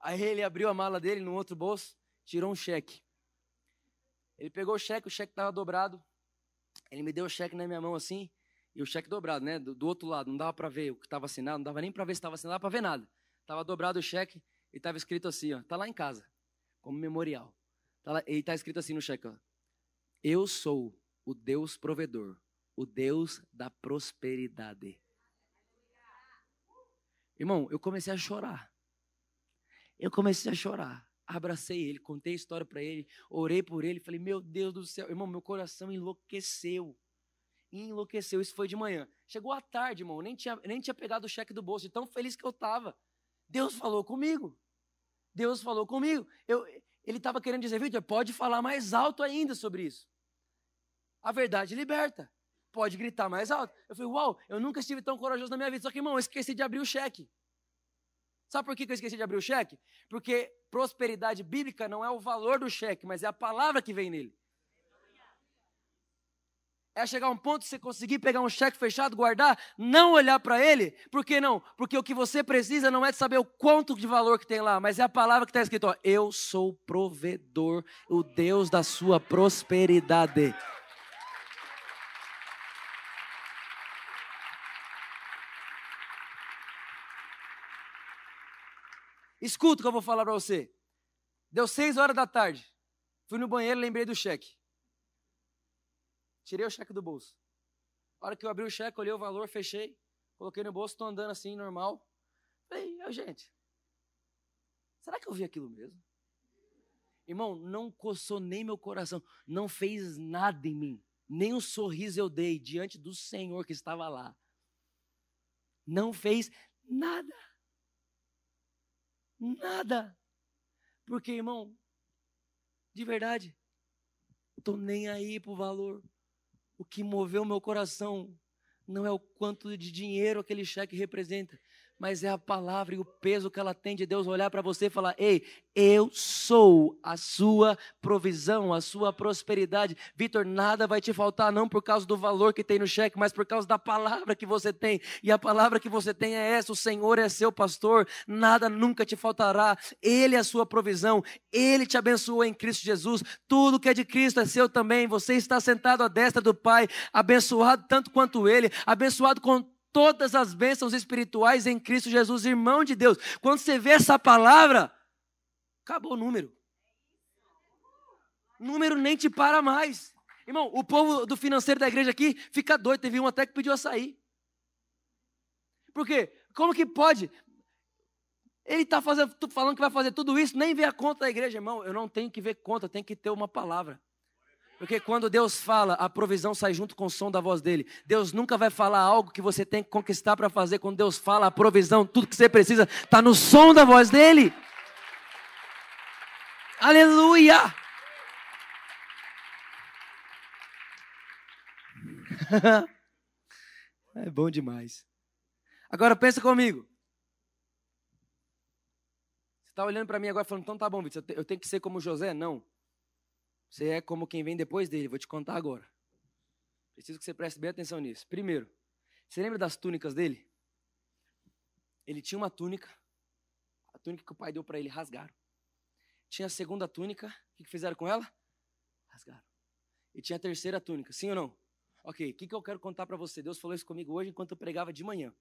Aí ele abriu a mala dele no outro bolso, tirou um cheque. Ele pegou o cheque, o cheque estava dobrado. Ele me deu o cheque na minha mão assim, e o cheque dobrado, né? Do, do outro lado, não dava para ver o que estava assinado, não dava nem para ver se estava assinado, não dava para ver nada. Tava dobrado o cheque e estava escrito assim, ó, tá lá em casa, como memorial. Tá lá, e está escrito assim no cheque, ó, eu sou o Deus provedor, o Deus da prosperidade. Irmão, eu comecei a chorar. Eu comecei a chorar. Abracei ele, contei a história para ele, orei por ele, falei: Meu Deus do céu, irmão, meu coração enlouqueceu. Enlouqueceu. Isso foi de manhã. Chegou à tarde, irmão, nem tinha, nem tinha pegado o cheque do bolso, de tão feliz que eu estava. Deus falou comigo. Deus falou comigo. Eu, ele estava querendo dizer, Victor, pode falar mais alto ainda sobre isso. A verdade liberta. Pode gritar mais alto. Eu falei, uau, eu nunca estive tão corajoso na minha vida. Só que, irmão, eu esqueci de abrir o cheque. Sabe por que eu esqueci de abrir o cheque? Porque prosperidade bíblica não é o valor do cheque, mas é a palavra que vem nele. É chegar a um ponto de você conseguir pegar um cheque fechado, guardar, não olhar para ele. Por que não? Porque o que você precisa não é de saber o quanto de valor que tem lá, mas é a palavra que está escrito: ó, Eu sou provedor, o Deus da sua prosperidade. Escuta o que eu vou falar para você. Deu seis horas da tarde. Fui no banheiro, lembrei do cheque. Tirei o cheque do bolso. A hora que eu abri o cheque, olhei o valor, fechei, coloquei no bolso, estou andando assim, normal. Falei, gente, será que eu vi aquilo mesmo? Irmão, não coçou nem meu coração, não fez nada em mim. Nem um sorriso eu dei diante do Senhor que estava lá. não fez nada. Nada. Porque, irmão, de verdade, tô nem aí pro valor. O que moveu meu coração não é o quanto de dinheiro aquele cheque representa, mas é a palavra e o peso que ela tem de Deus olhar para você e falar: Ei, eu sou a sua provisão, a sua prosperidade. Vitor, nada vai te faltar, não por causa do valor que tem no cheque, mas por causa da palavra que você tem. E a palavra que você tem é essa: o Senhor é seu pastor, nada nunca te faltará. Ele é a sua provisão, ele te abençoou em Cristo Jesus. Tudo que é de Cristo é seu também. Você está sentado à destra do Pai, abençoado tanto quanto ele, abençoado com todas as bênçãos espirituais em Cristo Jesus, irmão de Deus. Quando você vê essa palavra, acabou o número. Número nem te para mais. Irmão, o povo do financeiro da igreja aqui fica doido. Teve um até que pediu açaí. Por quê? Como que pode? Ele está falando que vai fazer tudo isso, nem vê a conta da igreja, irmão. Eu não tenho que ver conta, tem que ter uma palavra. Porque quando Deus fala, a provisão sai junto com o som da voz dele. Deus nunca vai falar algo que você tem que conquistar para fazer. Quando Deus fala, a provisão, tudo que você precisa, está no som da voz dele. Aleluia! é bom demais. Agora pensa comigo. Você está olhando para mim agora falando, então tá bom, Vitor, eu tenho que ser como José? Não. Você é como quem vem depois dele. Vou te contar agora. Preciso que você preste bem atenção nisso. Primeiro, você lembra das túnicas dele? Ele tinha uma túnica. A túnica que o pai deu para ele, rasgaram. Tinha a segunda túnica. O que fizeram com ela? Rasgaram. E tinha a terceira túnica. Sim ou não? Ok, o que eu quero contar para você? Deus falou isso comigo hoje enquanto eu pregava de manhã.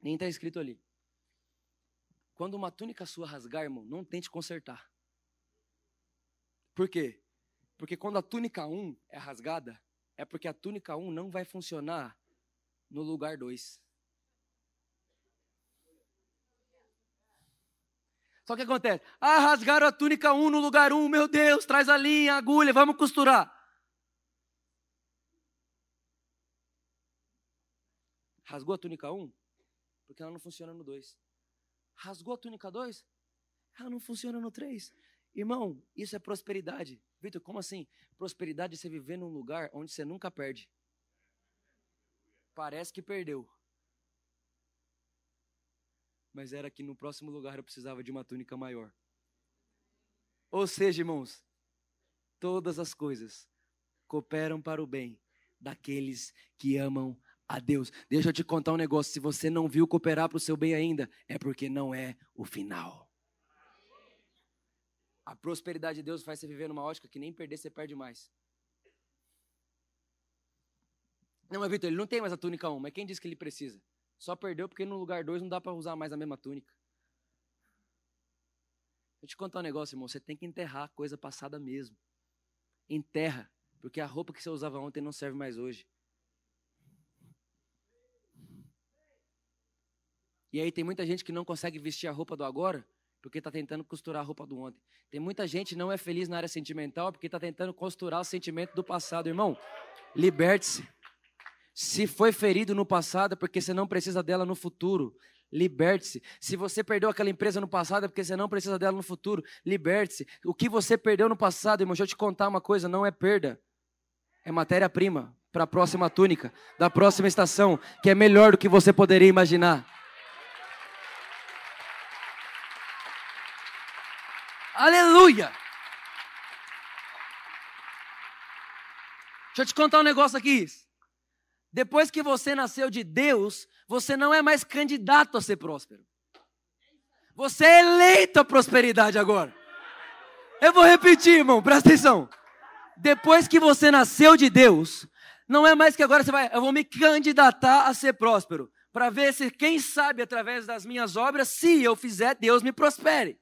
Nem está escrito ali. Quando uma túnica sua rasgar, irmão, não tente consertar. Por quê? Porque quando a túnica 1 é rasgada, é porque a túnica 1 não vai funcionar no lugar 2. Só que acontece? Ah, rasgaram a túnica 1 no lugar 1, meu Deus, traz a linha, a agulha, vamos costurar. Rasgou a túnica 1? Porque ela não funciona no 2. Rasgou a túnica 2? Ela não funciona no 3. Irmão, isso é prosperidade. Vitor, como assim? Prosperidade é você viver num lugar onde você nunca perde. Parece que perdeu. Mas era que no próximo lugar eu precisava de uma túnica maior. Ou seja, irmãos, todas as coisas cooperam para o bem daqueles que amam a Deus. Deixa eu te contar um negócio: se você não viu cooperar para o seu bem ainda, é porque não é o final. A prosperidade de Deus faz você viver numa ótica que nem perder você perde mais. Não, mas Vitor, ele não tem mais a túnica 1, mas quem disse que ele precisa? Só perdeu porque no lugar 2 não dá para usar mais a mesma túnica. Deixa eu te contar um negócio, irmão. Você tem que enterrar a coisa passada mesmo. Enterra, porque a roupa que você usava ontem não serve mais hoje. E aí tem muita gente que não consegue vestir a roupa do agora porque está tentando costurar a roupa do ontem. Tem muita gente que não é feliz na área sentimental porque está tentando costurar o sentimento do passado. Irmão, liberte-se. Se foi ferido no passado é porque você não precisa dela no futuro. Liberte-se. Se você perdeu aquela empresa no passado é porque você não precisa dela no futuro. Liberte-se. O que você perdeu no passado, irmão, deixa eu te contar uma coisa: não é perda, é matéria-prima para a próxima túnica, da próxima estação, que é melhor do que você poderia imaginar. Aleluia! Deixa eu te contar um negócio aqui. Depois que você nasceu de Deus, você não é mais candidato a ser próspero. Você é eleito à prosperidade agora. Eu vou repetir, irmão, presta atenção. Depois que você nasceu de Deus, não é mais que agora você vai, eu vou me candidatar a ser próspero, para ver se quem sabe através das minhas obras, se eu fizer, Deus me prospere.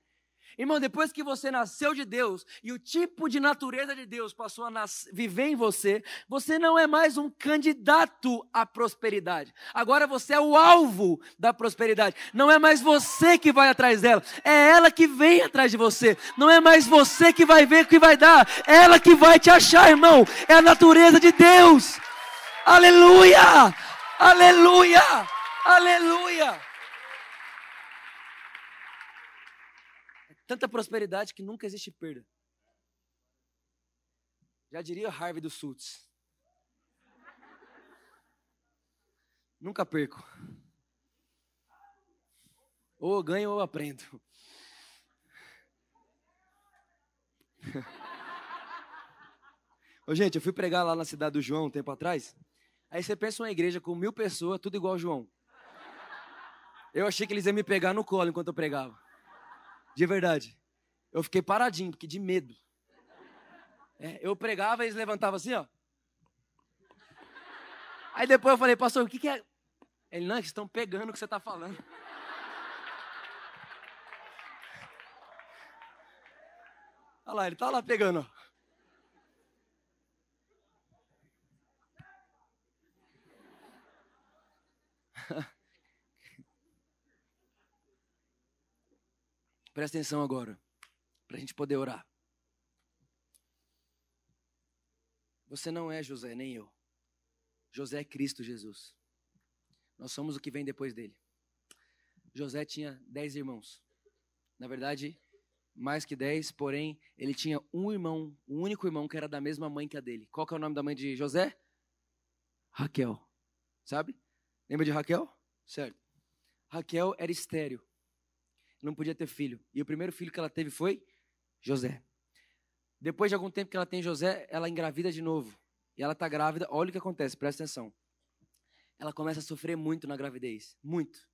Irmão, depois que você nasceu de Deus e o tipo de natureza de Deus passou a viver em você, você não é mais um candidato à prosperidade. Agora você é o alvo da prosperidade. Não é mais você que vai atrás dela, é ela que vem atrás de você. Não é mais você que vai ver o que vai dar, é ela que vai te achar, irmão. É a natureza de Deus. Aleluia! Aleluia! Aleluia! Tanta prosperidade que nunca existe perda. Já diria Harvey dos Sults. Nunca perco. Ou ganho ou aprendo. Ô, gente, eu fui pregar lá na cidade do João um tempo atrás. Aí você pensa uma igreja com mil pessoas, tudo igual ao João. Eu achei que eles iam me pegar no colo enquanto eu pregava. De verdade. Eu fiquei paradinho, porque de medo. É, eu pregava e eles levantavam assim, ó. Aí depois eu falei, pastor, o que, que é? Ele, não, eles estão pegando o que você está falando. Olha lá, ele tá lá pegando, ó. Presta atenção agora, para a gente poder orar. Você não é José, nem eu. José é Cristo Jesus. Nós somos o que vem depois dele. José tinha dez irmãos. Na verdade, mais que dez, porém, ele tinha um irmão, um único irmão que era da mesma mãe que a dele. Qual que é o nome da mãe de José? Raquel. Sabe? Lembra de Raquel? Certo. Raquel era estéreo não podia ter filho. E o primeiro filho que ela teve foi José. Depois de algum tempo que ela tem José, ela engravida de novo. E ela está grávida, olha o que acontece, presta atenção. Ela começa a sofrer muito na gravidez. Muito.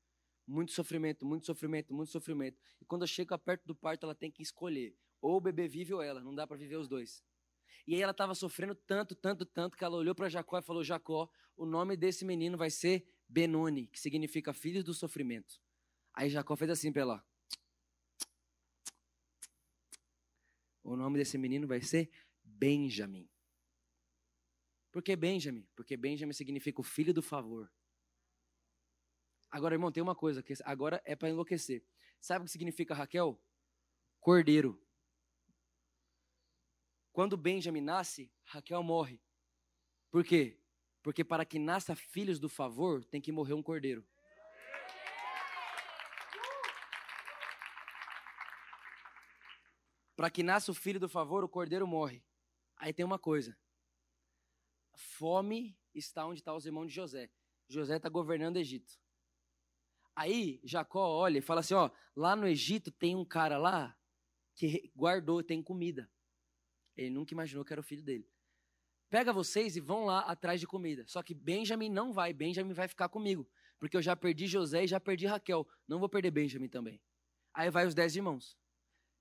Muito sofrimento, muito sofrimento, muito sofrimento. E quando chega perto do parto, ela tem que escolher. Ou o bebê vive ou ela. Não dá para viver os dois. E aí ela estava sofrendo tanto, tanto, tanto, que ela olhou para Jacó e falou: Jacó, o nome desse menino vai ser Benoni, que significa filho do sofrimento. Aí Jacó fez assim para ela: O nome desse menino vai ser Benjamin. Por que Benjamin? Porque Benjamin significa o filho do favor. Agora, irmão, tem uma coisa que agora é para enlouquecer. Sabe o que significa Raquel? Cordeiro. Quando Benjamin nasce, Raquel morre. Por quê? Porque para que nasça filhos do favor, tem que morrer um cordeiro. Para que nasça o filho do favor, o cordeiro morre. Aí tem uma coisa. Fome está onde estão tá os irmãos de José. José está governando o Egito. Aí Jacó olha e fala assim: ó, lá no Egito tem um cara lá que guardou, tem comida. Ele nunca imaginou que era o filho dele. Pega vocês e vão lá atrás de comida. Só que Benjamin não vai, Benjamin vai ficar comigo. Porque eu já perdi José e já perdi Raquel. Não vou perder Benjamin também. Aí vai os dez irmãos.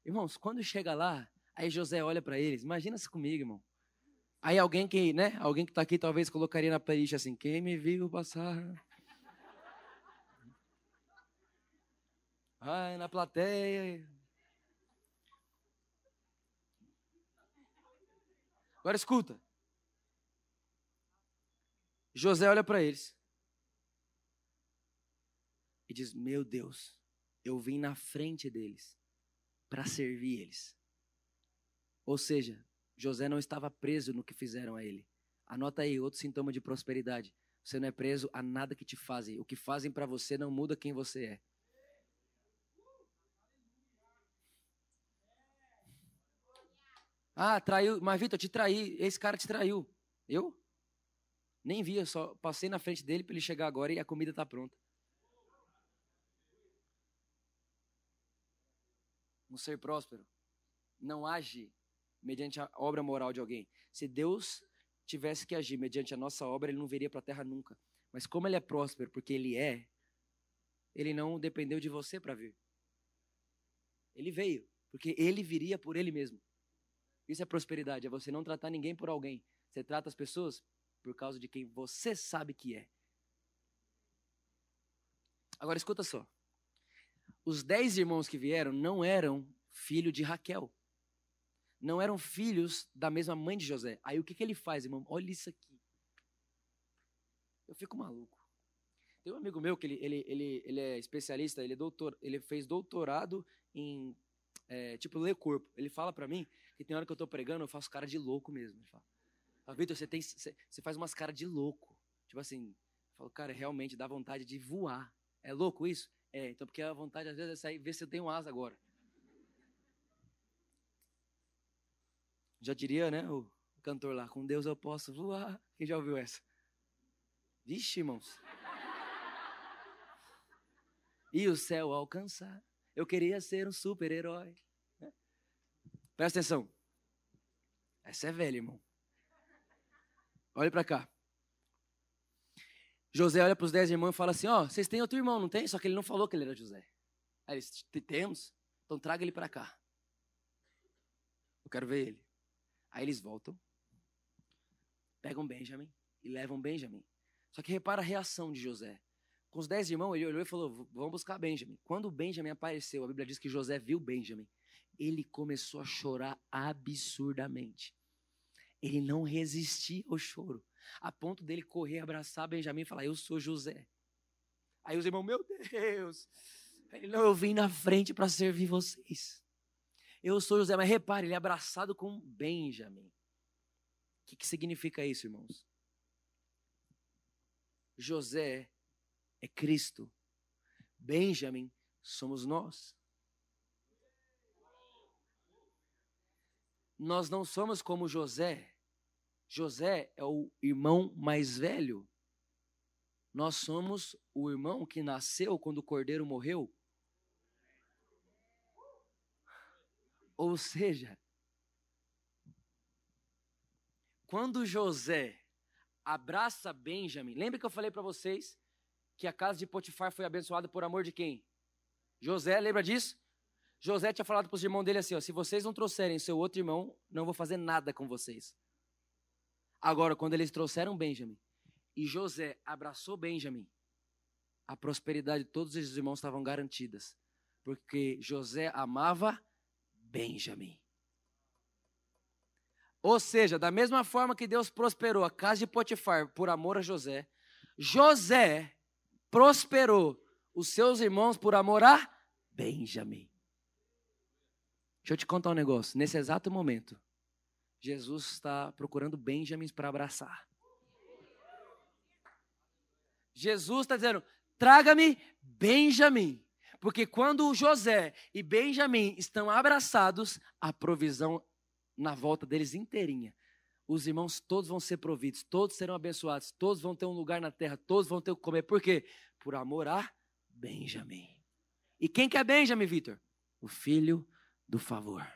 Irmãos, quando chega lá, aí José olha para eles, imagina-se comigo, irmão. Aí alguém que, né, alguém que está aqui talvez colocaria na playlist assim, quem me viu passar. Ai, na plateia. Agora escuta. José olha para eles e diz: Meu Deus, eu vim na frente deles para servir eles. Ou seja, José não estava preso no que fizeram a ele. Anota aí outro sintoma de prosperidade. Você não é preso a nada que te fazem. O que fazem para você não muda quem você é. Ah, traiu. Mas, Vitor, te traí. Esse cara te traiu. Eu? Nem vi, eu só passei na frente dele para ele chegar agora e a comida está pronta. Um ser próspero, não age mediante a obra moral de alguém. Se Deus tivesse que agir mediante a nossa obra, ele não viria para a terra nunca. Mas como ele é próspero, porque ele é, ele não dependeu de você para vir. Ele veio, porque ele viria por ele mesmo. Isso é prosperidade, é você não tratar ninguém por alguém. Você trata as pessoas por causa de quem você sabe que é. Agora escuta só os dez irmãos que vieram não eram filho de Raquel. Não eram filhos da mesma mãe de José. Aí o que, que ele faz, irmão? Olha isso aqui. Eu fico maluco. Tem um amigo meu que ele, ele, ele, ele é especialista, ele, é doutor, ele fez doutorado em, é, tipo, ler corpo. Ele fala para mim que tem hora que eu tô pregando, eu faço cara de louco mesmo. Ele fala, ah, Vitor, você, tem, você, você faz umas caras de louco. Tipo assim, Falo, cara, realmente dá vontade de voar. É louco isso? É, então porque a vontade às vezes é sair, ver se eu tenho asa agora. Já diria, né, o cantor lá, com Deus eu posso voar. Quem já ouviu essa? Vixe, irmãos. E o céu alcançar. Eu queria ser um super-herói. Né? Presta atenção. Essa é velha, irmão. Olha para cá. José olha para os dez irmãos e fala assim: Ó, oh, vocês têm outro irmão, não tem? Só que ele não falou que ele era José. Aí eles: Temos? Então traga ele para cá. Eu quero ver ele. Aí eles voltam, pegam Benjamin e levam Benjamin. Só que repara a reação de José. Com os dez irmãos, ele olhou e falou: Vamos buscar Benjamin. Quando Benjamin apareceu, a Bíblia diz que José viu Benjamin. Ele começou a chorar absurdamente. Ele não resistia ao choro, a ponto dele correr, abraçar Benjamin e falar: Eu sou José. Aí os irmãos, meu Deus. Ele, não, eu vim na frente para servir vocês. Eu sou José, mas repare, ele é abraçado com Benjamin. O que, que significa isso, irmãos? José é Cristo. Benjamin somos nós. Nós não somos como José. José é o irmão mais velho. Nós somos o irmão que nasceu quando o cordeiro morreu. Ou seja, quando José abraça Benjamin, lembra que eu falei para vocês que a casa de Potifar foi abençoada por amor de quem? José, lembra disso? José tinha falado para os irmãos dele assim: ó, se vocês não trouxerem seu outro irmão, não vou fazer nada com vocês. Agora, quando eles trouxeram Benjamin e José abraçou Benjamin, a prosperidade de todos esses irmãos estavam garantidas, porque José amava Benjamim. Ou seja, da mesma forma que Deus prosperou a casa de Potifar por amor a José, José prosperou os seus irmãos por amor a Benjamim. Deixa eu te contar um negócio. Nesse exato momento, Jesus está procurando Benjamins para abraçar. Jesus está dizendo: traga-me Benjamim. Porque quando José e Benjamim estão abraçados, a provisão na volta deles inteirinha. Os irmãos todos vão ser providos, todos serão abençoados, todos vão ter um lugar na terra, todos vão ter o que comer. Por quê? Por amor a Benjamim. E quem que é Benjamim, Vitor? O filho do favor.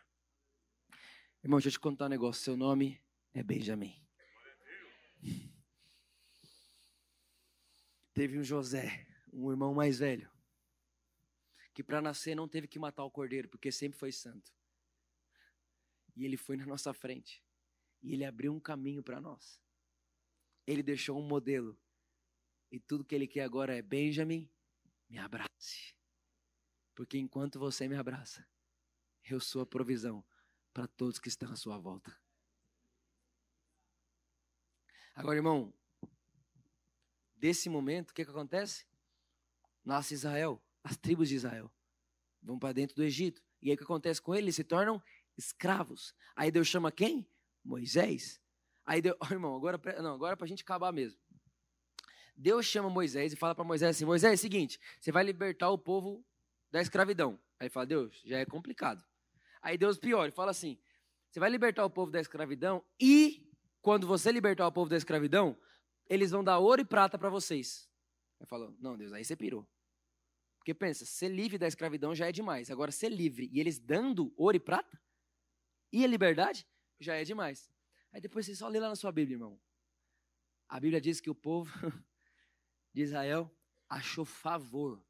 Irmão, deixa eu te contar um negócio. Seu nome é Benjamim. Teve um José, um irmão mais velho, que para nascer não teve que matar o cordeiro, porque sempre foi santo. E ele foi na nossa frente. E ele abriu um caminho para nós. Ele deixou um modelo. E tudo que ele quer agora é: Benjamin, me abrace. Porque enquanto você me abraça, eu sou a provisão para todos que estão à sua volta. Agora, irmão, desse momento, o que, que acontece? Nasce Israel as tribos de Israel. Vão para dentro do Egito. E aí o que acontece com eles? Eles se tornam escravos. Aí Deus chama quem? Moisés. Aí Deus, oh, irmão, agora não, agora para a gente acabar mesmo. Deus chama Moisés e fala para Moisés assim: Moisés, é o seguinte, você vai libertar o povo da escravidão. Aí fala: Deus, já é complicado. Aí Deus pior, fala assim: você vai libertar o povo da escravidão e quando você libertar o povo da escravidão, eles vão dar ouro e prata para vocês. Ele falou: Não, Deus, aí você pirou. Porque pensa, ser livre da escravidão já é demais. Agora, ser livre e eles dando ouro e prata e a liberdade já é demais. Aí depois você só lê lá na sua Bíblia, irmão. A Bíblia diz que o povo de Israel achou favor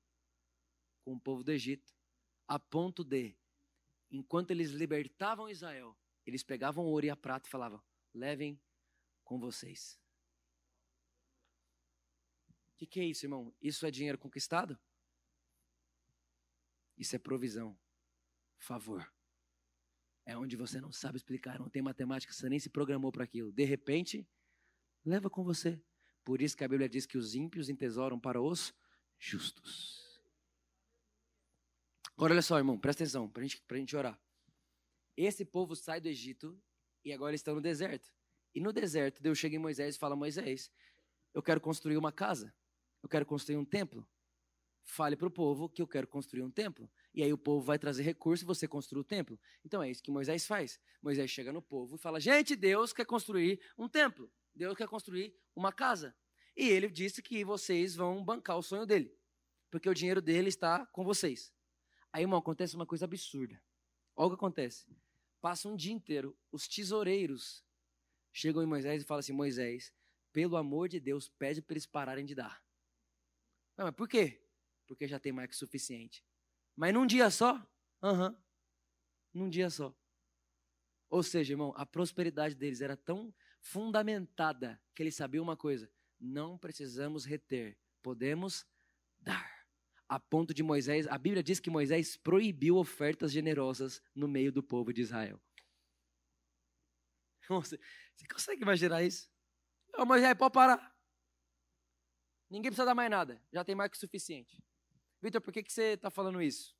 com o povo do Egito, a ponto de, enquanto eles libertavam Israel, eles pegavam ouro e a prata e falavam: levem com vocês. O que, que é isso, irmão? Isso é dinheiro conquistado? Isso é provisão, favor. É onde você não sabe explicar, não tem matemática, você nem se programou para aquilo. De repente, leva com você. Por isso que a Bíblia diz que os ímpios entesouram para os justos. Agora olha só, irmão, presta atenção, para gente, a gente orar. Esse povo sai do Egito e agora eles estão no deserto. E no deserto, Deus chega em Moisés e fala: Moisés, eu quero construir uma casa. eu quero construir um templo. Fale para o povo que eu quero construir um templo. E aí o povo vai trazer recurso e você construir o templo. Então é isso que Moisés faz. Moisés chega no povo e fala: Gente, Deus quer construir um templo. Deus quer construir uma casa. E ele disse que vocês vão bancar o sonho dele. Porque o dinheiro dele está com vocês. Aí, irmão, acontece uma coisa absurda. Olha o que acontece. Passa um dia inteiro, os tesoureiros chegam em Moisés e falam assim: Moisés, pelo amor de Deus, pede para eles pararem de dar. Não, mas por quê? Porque já tem mais que suficiente. Mas num dia só? Aham. Uhum. Num dia só. Ou seja, irmão, a prosperidade deles era tão fundamentada que eles sabiam uma coisa: não precisamos reter, podemos dar. A ponto de Moisés, a Bíblia diz que Moisés proibiu ofertas generosas no meio do povo de Israel. Você, você consegue imaginar isso? Ô Moisés, pode parar. Ninguém precisa dar mais nada, já tem mais que o suficiente. Vitor, por que, que você está falando isso?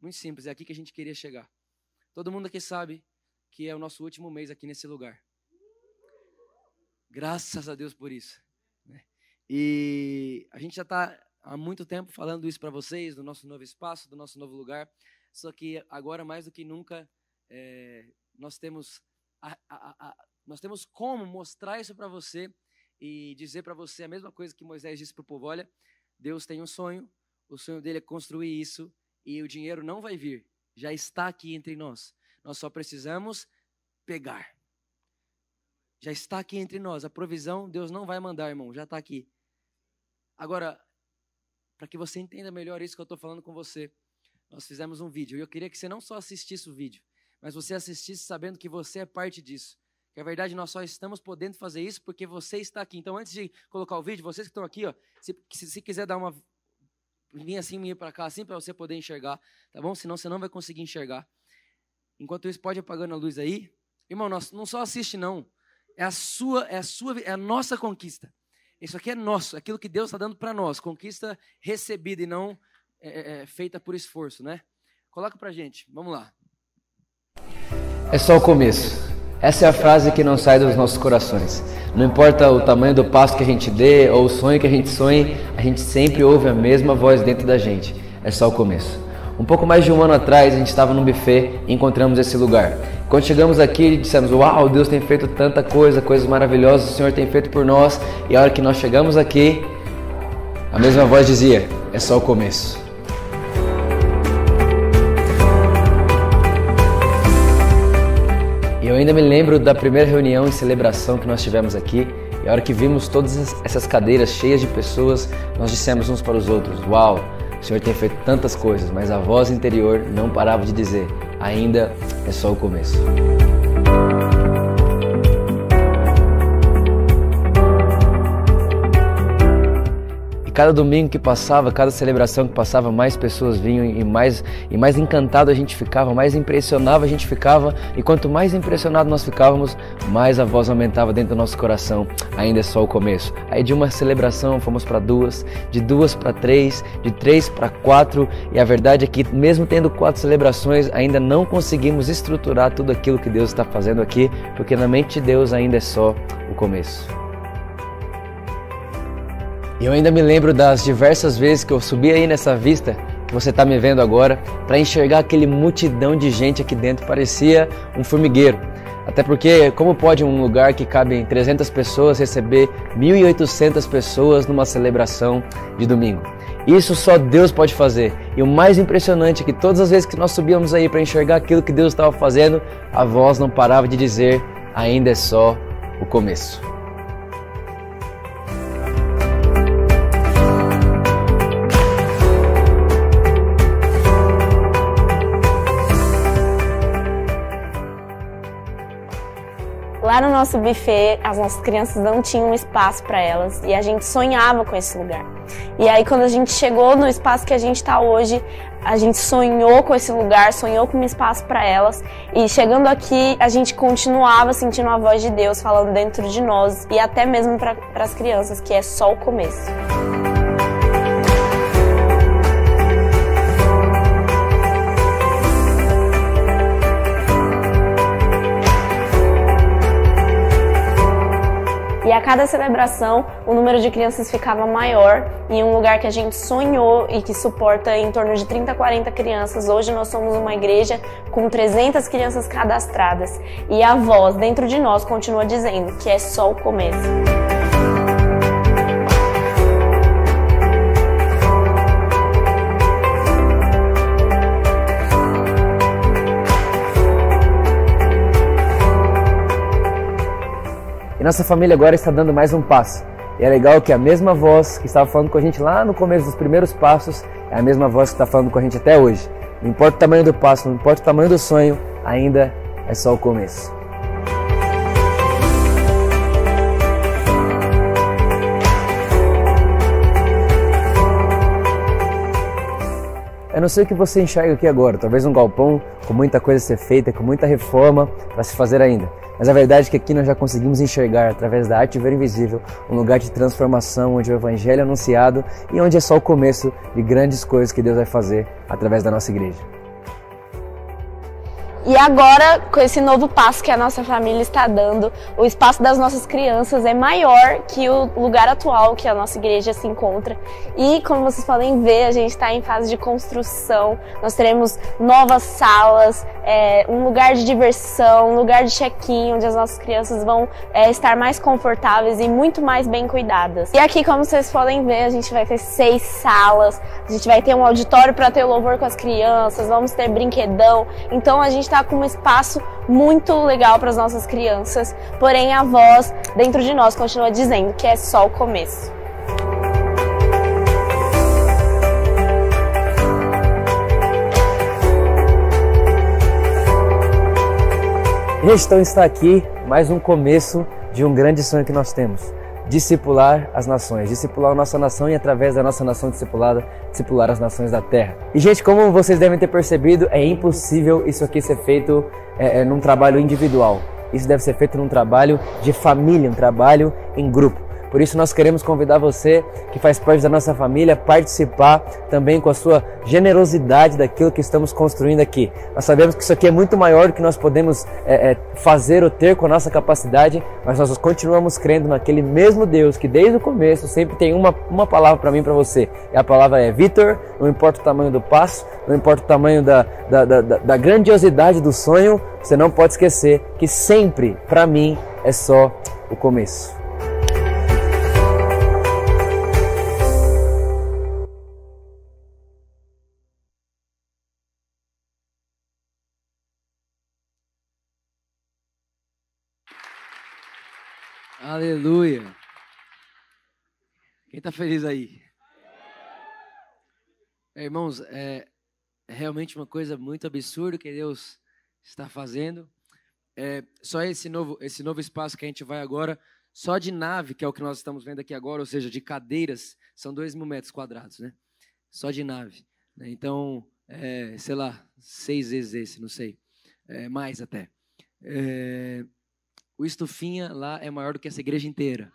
Muito simples, é aqui que a gente queria chegar. Todo mundo aqui sabe que é o nosso último mês aqui nesse lugar. Graças a Deus por isso. Né? E a gente já está há muito tempo falando isso para vocês, do nosso novo espaço, do nosso novo lugar. Só que agora, mais do que nunca, é, nós, temos a, a, a, nós temos como mostrar isso para você e dizer para você a mesma coisa que Moisés disse para o povo: olha, Deus tem um sonho, o sonho dele é construir isso e o dinheiro não vai vir, já está aqui entre nós. Nós só precisamos pegar. Já está aqui entre nós. A provisão Deus não vai mandar, irmão, já está aqui. Agora, para que você entenda melhor isso que eu estou falando com você, nós fizemos um vídeo. E eu queria que você não só assistisse o vídeo, mas você assistisse sabendo que você é parte disso. Que a verdade nós só estamos podendo fazer isso porque você está aqui. Então, antes de colocar o vídeo, vocês que estão aqui, ó, se, se, se quiser dar uma vir assim, vir para cá, assim para você poder enxergar, tá bom? Senão você não vai conseguir enxergar. Enquanto isso, pode apagando a luz aí. Irmão, nós, não só assiste não. É a sua, é a sua, é a nossa conquista. Isso aqui é nosso, aquilo que Deus está dando para nós, conquista recebida e não é, é, é, feita por esforço, né? Coloca para gente, vamos lá. É só o começo. Essa é a frase que não sai dos nossos corações. Não importa o tamanho do passo que a gente dê ou o sonho que a gente sonhe, a gente sempre ouve a mesma voz dentro da gente. É só o começo. Um pouco mais de um ano atrás, a gente estava num buffet e encontramos esse lugar. Quando chegamos aqui, dissemos: Uau, Deus tem feito tanta coisa, coisas maravilhosas, o Senhor tem feito por nós. E a hora que nós chegamos aqui, a mesma voz dizia: É só o começo. Eu ainda me lembro da primeira reunião e celebração que nós tivemos aqui. E a hora que vimos todas essas cadeiras cheias de pessoas, nós dissemos uns para os outros: Uau, o Senhor tem feito tantas coisas, mas a voz interior não parava de dizer: ainda é só o começo. Cada domingo que passava, cada celebração que passava, mais pessoas vinham e mais, e mais encantado a gente ficava, mais impressionado a gente ficava. E quanto mais impressionado nós ficávamos, mais a voz aumentava dentro do nosso coração. Ainda é só o começo. Aí de uma celebração fomos para duas, de duas para três, de três para quatro. E a verdade é que, mesmo tendo quatro celebrações, ainda não conseguimos estruturar tudo aquilo que Deus está fazendo aqui, porque na mente de Deus ainda é só o começo. Eu ainda me lembro das diversas vezes que eu subi aí nessa vista que você está me vendo agora para enxergar aquele multidão de gente aqui dentro, parecia um formigueiro. Até porque, como pode um lugar que cabe 300 pessoas receber 1.800 pessoas numa celebração de domingo? Isso só Deus pode fazer. E o mais impressionante é que todas as vezes que nós subíamos aí para enxergar aquilo que Deus estava fazendo, a voz não parava de dizer: ainda é só o começo. No nosso buffet, as nossas crianças não tinham espaço para elas e a gente sonhava com esse lugar. E aí, quando a gente chegou no espaço que a gente está hoje, a gente sonhou com esse lugar, sonhou com um espaço para elas. E chegando aqui, a gente continuava sentindo a voz de Deus falando dentro de nós e até mesmo para as crianças, que é só o começo. Cada celebração, o número de crianças ficava maior em um lugar que a gente sonhou e que suporta em torno de 30, 40 crianças. Hoje nós somos uma igreja com 300 crianças cadastradas e a voz dentro de nós continua dizendo que é só o começo. E nossa família agora está dando mais um passo. E é legal que a mesma voz que estava falando com a gente lá no começo dos primeiros passos é a mesma voz que está falando com a gente até hoje. Não importa o tamanho do passo, não importa o tamanho do sonho, ainda é só o começo. Não sei o que você enxerga aqui agora, talvez um galpão com muita coisa a ser feita, com muita reforma para se fazer ainda. Mas a verdade é que aqui nós já conseguimos enxergar, através da arte ver invisível, um lugar de transformação onde o Evangelho é anunciado e onde é só o começo de grandes coisas que Deus vai fazer através da nossa igreja. E agora, com esse novo passo que a nossa família está dando, o espaço das nossas crianças é maior que o lugar atual que a nossa igreja se encontra. E, como vocês podem ver, a gente está em fase de construção. Nós teremos novas salas, é, um lugar de diversão, um lugar de check-in, onde as nossas crianças vão é, estar mais confortáveis e muito mais bem cuidadas. E aqui, como vocês podem ver, a gente vai ter seis salas, a gente vai ter um auditório para ter louvor com as crianças, vamos ter brinquedão. Então, a gente está com um espaço muito legal para as nossas crianças, porém a voz dentro de nós continua dizendo que é só o começo. Gente, então está aqui mais um começo de um grande sonho que nós temos discipular as nações, discipular a nossa nação e através da nossa nação discipulada, discipular as nações da terra. E gente, como vocês devem ter percebido, é impossível isso aqui ser feito é, é, num trabalho individual. Isso deve ser feito num trabalho de família, um trabalho em grupo. Por isso nós queremos convidar você que faz parte da nossa família a participar também com a sua generosidade daquilo que estamos construindo aqui. Nós sabemos que isso aqui é muito maior do que nós podemos é, é, fazer ou ter com a nossa capacidade, mas nós continuamos crendo naquele mesmo Deus que desde o começo sempre tem uma, uma palavra para mim para você. E a palavra é Vitor, não importa o tamanho do passo, não importa o tamanho da, da, da, da grandiosidade do sonho, você não pode esquecer que sempre, para mim, é só o começo. Aleluia. Quem está feliz aí? É, irmãos, é, é, realmente uma coisa muito absurda que Deus está fazendo. É, só esse novo, esse novo espaço que a gente vai agora, só de nave, que é o que nós estamos vendo aqui agora, ou seja, de cadeiras, são dois mil metros quadrados, né? Só de nave. Né? Então, é, sei lá, seis vezes esse, não sei. É, mais até. É, o estufinha lá é maior do que essa igreja inteira.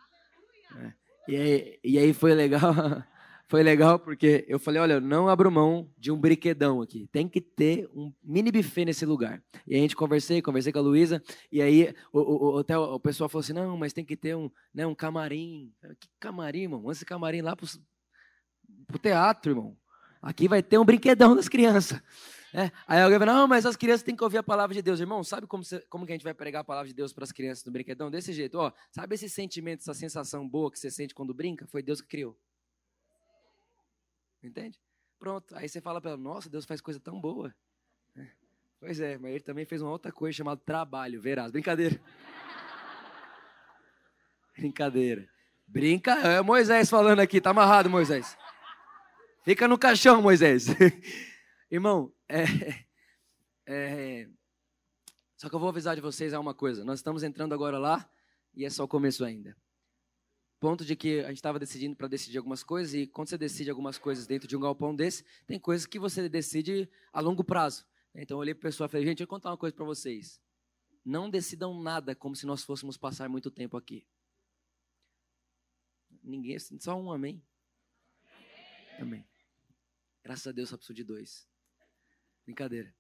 É. E, aí, e aí foi legal, foi legal porque eu falei, olha, não abro mão de um brinquedão aqui. Tem que ter um mini buffet nesse lugar. E a gente conversei, conversei com a Luísa, e aí o, o, o, o pessoal falou assim, não, mas tem que ter um, né, um camarim. Que camarim, irmão? Manda esse camarim lá pro, pro teatro, irmão. Aqui vai ter um brinquedão das crianças. É. Aí alguém vai, não, mas as crianças têm que ouvir a palavra de Deus. Irmão, sabe como, você, como que a gente vai pregar a palavra de Deus para as crianças no brinquedão? Desse jeito, ó. Sabe esse sentimento, essa sensação boa que você sente quando brinca? Foi Deus que criou. Entende? Pronto. Aí você fala para ela, nossa, Deus faz coisa tão boa. É. Pois é, mas ele também fez uma outra coisa chamada trabalho, verás. Brincadeira. Brincadeira. Brinca. É Moisés falando aqui, tá amarrado, Moisés. Fica no caixão, Moisés. Irmão, é, é, só que eu vou avisar de vocês uma coisa. Nós estamos entrando agora lá e é só o começo ainda. Ponto de que a gente estava decidindo para decidir algumas coisas e quando você decide algumas coisas dentro de um galpão desse, tem coisas que você decide a longo prazo. Então eu olhei para o pessoal e falei, gente, eu vou contar uma coisa para vocês. Não decidam nada como se nós fôssemos passar muito tempo aqui. Ninguém, só um amém. Amém. Graças a Deus só preciso de dois. Brincadeira.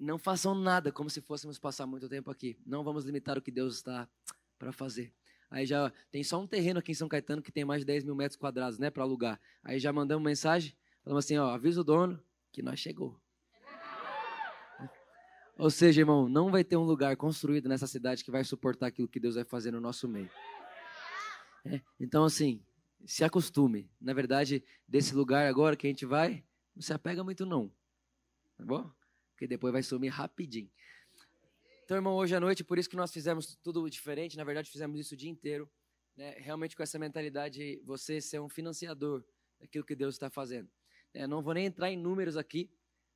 Não façam nada como se fôssemos passar muito tempo aqui. Não vamos limitar o que Deus está para fazer. Aí já tem só um terreno aqui em São Caetano que tem mais de 10 mil metros quadrados, né, para alugar. Aí já mandamos mensagem, falamos assim, ó, avisa o dono que nós chegou. Ou seja, irmão, não vai ter um lugar construído nessa cidade que vai suportar aquilo que Deus vai fazer no nosso meio. É, então, assim, se acostume. Na verdade, desse lugar agora que a gente vai, não se apega muito não. Tá bom? Porque depois vai sumir rapidinho. Então, irmão, hoje à noite, por isso que nós fizemos tudo diferente. Na verdade, fizemos isso o dia inteiro. Né? Realmente com essa mentalidade, você ser um financiador daquilo que Deus está fazendo. É, não vou nem entrar em números aqui,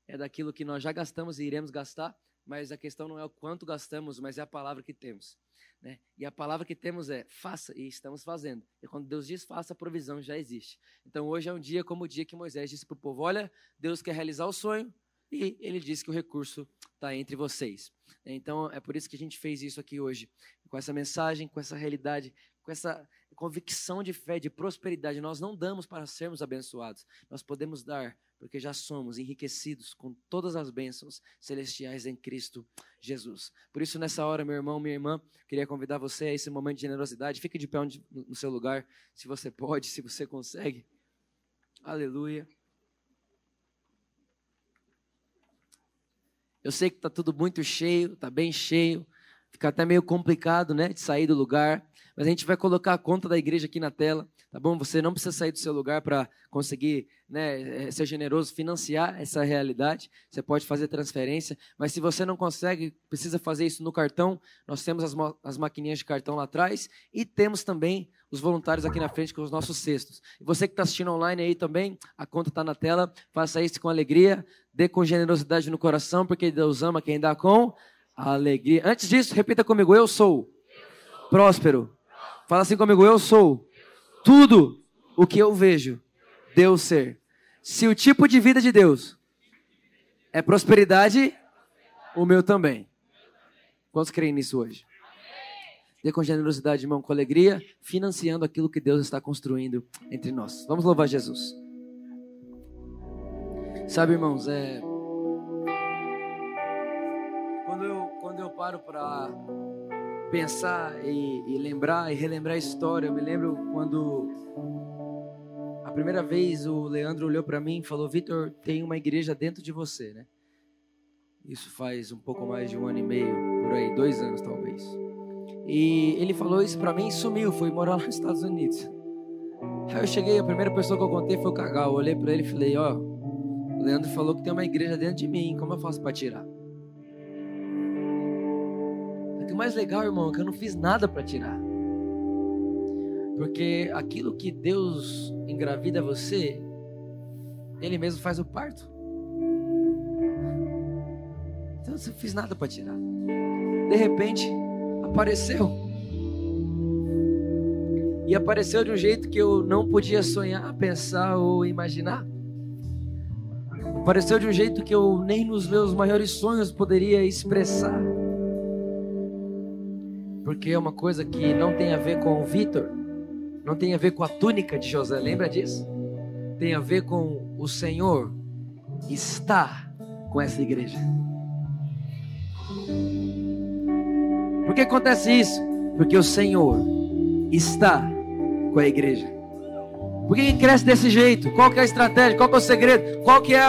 é daquilo que nós já gastamos e iremos gastar, mas a questão não é o quanto gastamos, mas é a palavra que temos. Né? E a palavra que temos é faça, e estamos fazendo. E quando Deus diz faça, a provisão já existe. Então hoje é um dia como o dia que Moisés disse para o povo: Olha, Deus quer realizar o sonho, e ele disse que o recurso está entre vocês. Então é por isso que a gente fez isso aqui hoje, com essa mensagem, com essa realidade, com essa convicção de fé, de prosperidade. Nós não damos para sermos abençoados, nós podemos dar porque já somos enriquecidos com todas as bênçãos celestiais em Cristo Jesus. Por isso, nessa hora, meu irmão, minha irmã, queria convidar você a esse momento de generosidade. Fique de pé onde, no seu lugar, se você pode, se você consegue. Aleluia. Eu sei que está tudo muito cheio, está bem cheio, fica até meio complicado, né, de sair do lugar, mas a gente vai colocar a conta da igreja aqui na tela, tá bom? Você não precisa sair do seu lugar para conseguir né, eh, ser generoso, financiar essa realidade. Você pode fazer transferência, mas se você não consegue, precisa fazer isso no cartão. Nós temos as, as maquininhas de cartão lá atrás e temos também os voluntários aqui na frente com os nossos cestos. Você que está assistindo online aí também, a conta está na tela. Faça isso com alegria, dê com generosidade no coração, porque Deus ama quem dá com alegria. Antes disso, repita comigo: eu sou, eu sou. próspero Fala assim comigo, eu sou tudo o que eu vejo Deus ser. Se o tipo de vida de Deus é prosperidade, o meu também. Quantos creem nisso hoje? Dê com generosidade, irmão, com alegria, financiando aquilo que Deus está construindo entre nós. Vamos louvar Jesus. Sabe, irmãos, é. Quando eu, quando eu paro para pensar e, e, lembrar e relembrar a história. Eu me lembro quando a primeira vez o Leandro olhou para mim e falou: Vitor, tem uma igreja dentro de você, né? Isso faz um pouco mais de um ano e meio, por aí, dois anos talvez. E ele falou isso para mim e sumiu, foi morar lá nos Estados Unidos. Aí eu cheguei, a primeira pessoa que eu contei foi o Cagal. Eu olhei para ele e falei: Ó, oh, o Leandro falou que tem uma igreja dentro de mim, como eu faço para tirar? mais legal, irmão, é que eu não fiz nada para tirar. Porque aquilo que Deus engravida você, Ele mesmo faz o parto. Então eu não fiz nada para tirar. De repente, apareceu. E apareceu de um jeito que eu não podia sonhar, pensar ou imaginar. Apareceu de um jeito que eu nem nos meus maiores sonhos poderia expressar porque é uma coisa que não tem a ver com o Vitor, não tem a ver com a túnica de José, lembra disso? Tem a ver com o Senhor estar com essa igreja. Por que acontece isso? Porque o Senhor está com a igreja. Por que cresce desse jeito? Qual que é a estratégia? Qual que é o segredo? Qual que é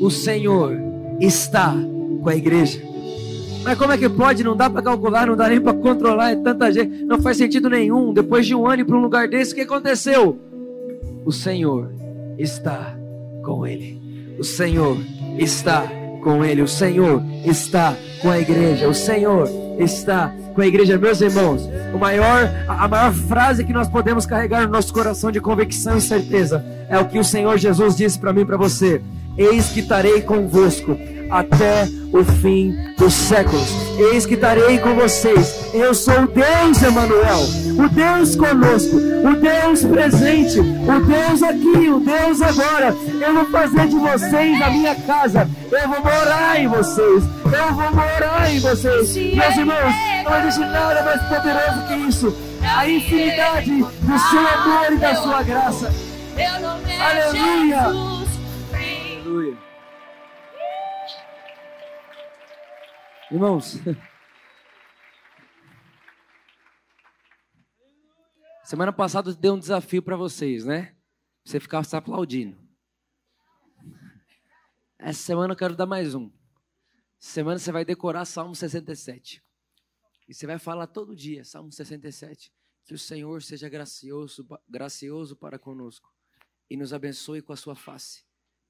o Senhor está com a igreja? Mas como é que pode? Não dá para calcular, não dá nem para controlar, é tanta gente. Não faz sentido nenhum. Depois de um ano para um lugar desse, o que aconteceu? O Senhor está com ele. O Senhor está com ele. O Senhor está com a igreja. O Senhor está com a igreja, meus irmãos. O maior, a maior frase que nós podemos carregar no nosso coração de convicção e certeza é o que o Senhor Jesus disse para mim, para você. Eis que estarei convosco até o fim dos séculos. Eis que estarei com vocês. Eu sou o Deus Emanuel, o Deus conosco, o Deus presente, o Deus aqui, o Deus agora. Eu vou fazer de vocês a minha casa. Eu vou morar em vocês. Eu vou morar em vocês. Meus irmãos, não existe nada mais poderoso que isso. A infinidade do seu amor e da sua graça. Aleluia. Irmãos, Semana passada eu dei um desafio para vocês, né? Você ficar se aplaudindo. Essa semana eu quero dar mais um. Semana você vai decorar Salmo 67. E você vai falar todo dia, Salmo 67, que o Senhor seja gracioso, gracioso para conosco e nos abençoe com a sua face,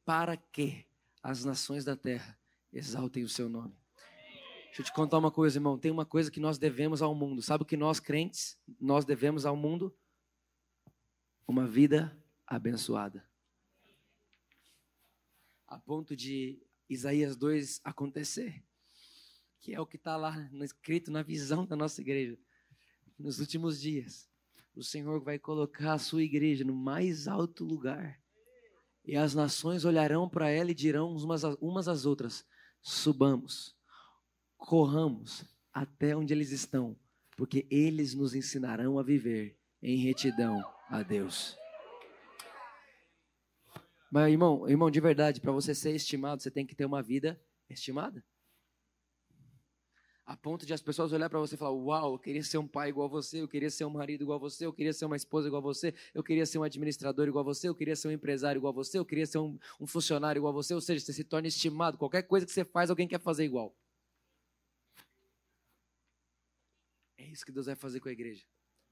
para que as nações da terra exaltem o seu nome. Deixa eu te contar uma coisa, irmão. Tem uma coisa que nós devemos ao mundo. Sabe o que nós crentes nós devemos ao mundo? Uma vida abençoada. A ponto de Isaías 2 acontecer, que é o que está lá escrito na visão da nossa igreja. Nos últimos dias, o Senhor vai colocar a sua igreja no mais alto lugar. E as nações olharão para ela e dirão umas, às outras: subamos corramos até onde eles estão, porque eles nos ensinarão a viver em retidão a Deus. Mas, irmão, irmão, de verdade, para você ser estimado, você tem que ter uma vida estimada. A ponto de as pessoas olhar para você e falar: Uau, eu queria ser um pai igual a você, eu queria ser um marido igual a você, eu queria ser uma esposa igual a você, eu queria ser um administrador igual a você, eu queria ser um empresário igual a você, eu queria ser um, um funcionário igual a você. Ou seja, você se torna estimado. Qualquer coisa que você faz, alguém quer fazer igual. Isso que Deus vai fazer com a igreja.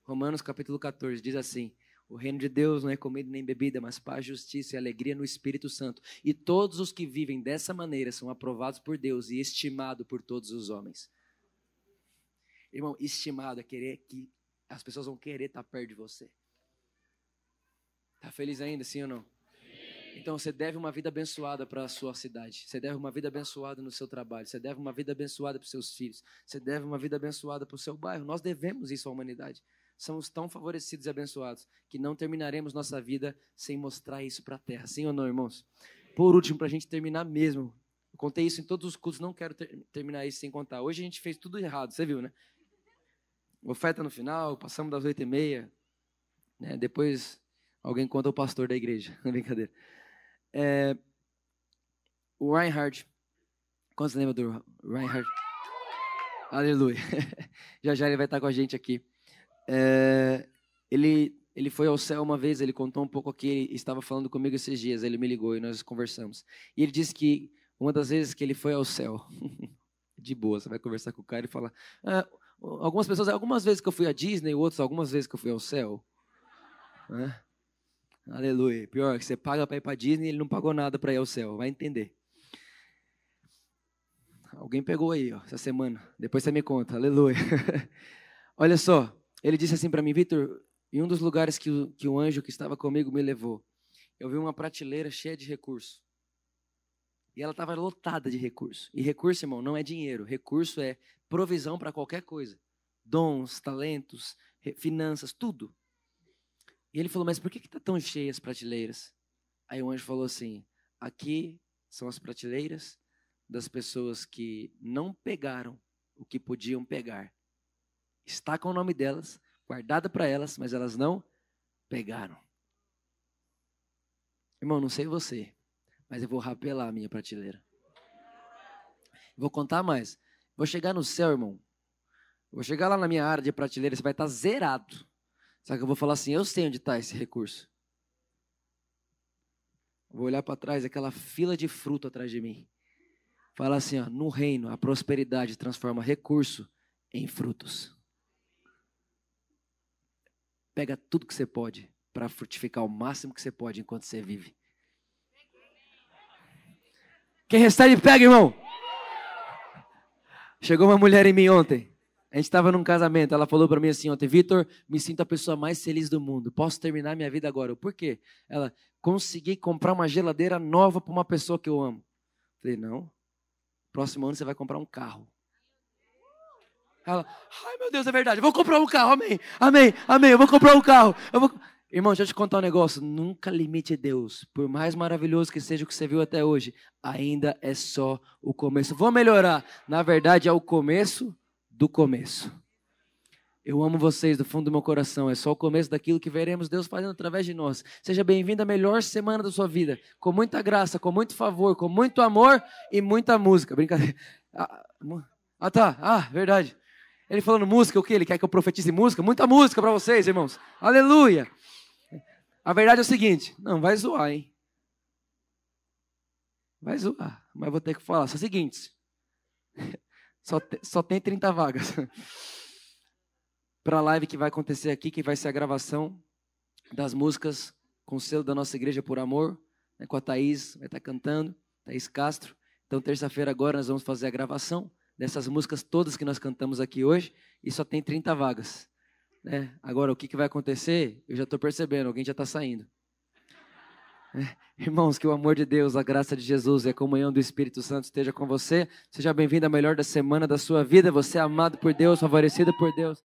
Romanos capítulo 14 diz assim: O reino de Deus não é comida nem bebida, mas paz, justiça e alegria no Espírito Santo. E todos os que vivem dessa maneira são aprovados por Deus e estimados por todos os homens. Irmão, estimado é querer que as pessoas vão querer estar perto de você. Tá feliz ainda, sim ou não? Então você deve uma vida abençoada para a sua cidade. Você deve uma vida abençoada no seu trabalho. Você deve uma vida abençoada para os seus filhos. Você deve uma vida abençoada para o seu bairro. Nós devemos isso à humanidade. Somos tão favorecidos e abençoados que não terminaremos nossa vida sem mostrar isso para a terra. Sim ou não, irmãos? Por último, para a gente terminar mesmo. Eu contei isso em todos os cultos, não quero ter, terminar isso sem contar. Hoje a gente fez tudo errado, você viu, né? Oferta no final, passamos das oito e meia. Né? Depois alguém conta o pastor da igreja. Brincadeira. É, o Reinhard. Quantos lembram do Reinhard? Aleluia. já já ele vai estar com a gente aqui. É, ele, ele foi ao céu uma vez, ele contou um pouco aqui, ele estava falando comigo esses dias, ele me ligou e nós conversamos. E ele disse que uma das vezes que ele foi ao céu, de boa, você vai conversar com o cara e falar, ah, algumas pessoas, algumas vezes que eu fui à Disney, outras algumas vezes que eu fui ao céu. Né? Aleluia. Pior que você paga para ir para Disney ele não pagou nada para ir ao céu. Vai entender. Alguém pegou aí, ó, essa semana. Depois você me conta. Aleluia. Olha só. Ele disse assim para mim, Vitor, em um dos lugares que o, que o anjo que estava comigo me levou, eu vi uma prateleira cheia de recursos. E ela estava lotada de recursos. E recurso, irmão, não é dinheiro. Recurso é provisão para qualquer coisa. Dons, talentos, finanças, tudo. E ele falou, mas por que está tão cheia as prateleiras? Aí o anjo falou assim: aqui são as prateleiras das pessoas que não pegaram o que podiam pegar. Está com o nome delas, guardada para elas, mas elas não pegaram. Irmão, não sei você, mas eu vou rapelar a minha prateleira. Vou contar mais. Vou chegar no céu, irmão. Vou chegar lá na minha área de prateleira, você vai estar zerado. Só que eu vou falar assim: eu sei onde está esse recurso. Vou olhar para trás, aquela fila de fruto atrás de mim. Fala assim: ó, no reino, a prosperidade transforma recurso em frutos. Pega tudo que você pode para frutificar o máximo que você pode enquanto você vive. Quem recebe, pega, irmão. Chegou uma mulher em mim ontem. A gente estava num casamento, ela falou para mim assim ontem, Vitor, me sinto a pessoa mais feliz do mundo. Posso terminar minha vida agora? Por quê? Ela, consegui comprar uma geladeira nova para uma pessoa que eu amo. Falei, não. Próximo ano você vai comprar um carro. Ela, ai meu Deus, é verdade, eu vou comprar um carro, amém, amém, amém, eu vou comprar um carro. Eu vou... Irmão, deixa eu te contar um negócio, nunca limite Deus. Por mais maravilhoso que seja o que você viu até hoje, ainda é só o começo. Vou melhorar. Na verdade, é o começo do começo. Eu amo vocês do fundo do meu coração. É só o começo daquilo que veremos Deus fazendo através de nós. Seja bem-vindo à melhor semana da sua vida. Com muita graça, com muito favor, com muito amor e muita música. Brincadeira. Ah, ah tá. Ah, verdade. Ele falando música, o que? Ele quer que eu profetize música? Muita música para vocês, irmãos. Aleluia. A verdade é o seguinte: não, vai zoar, hein? Vai zoar, mas vou ter que falar. Só é o seguinte: só, te, só tem 30 vagas. para a live que vai acontecer aqui, que vai ser a gravação das músicas com o selo da nossa igreja por amor, né, com a Thaís, vai estar tá cantando, Thaís Castro. Então, terça-feira agora nós vamos fazer a gravação dessas músicas todas que nós cantamos aqui hoje e só tem 30 vagas. Né? Agora, o que, que vai acontecer? Eu já estou percebendo, alguém já está saindo. É. Irmãos, que o amor de Deus, a graça de Jesus e a comunhão do Espírito Santo esteja com você. Seja bem-vindo à melhor da semana da sua vida. Você é amado por Deus, favorecido por Deus.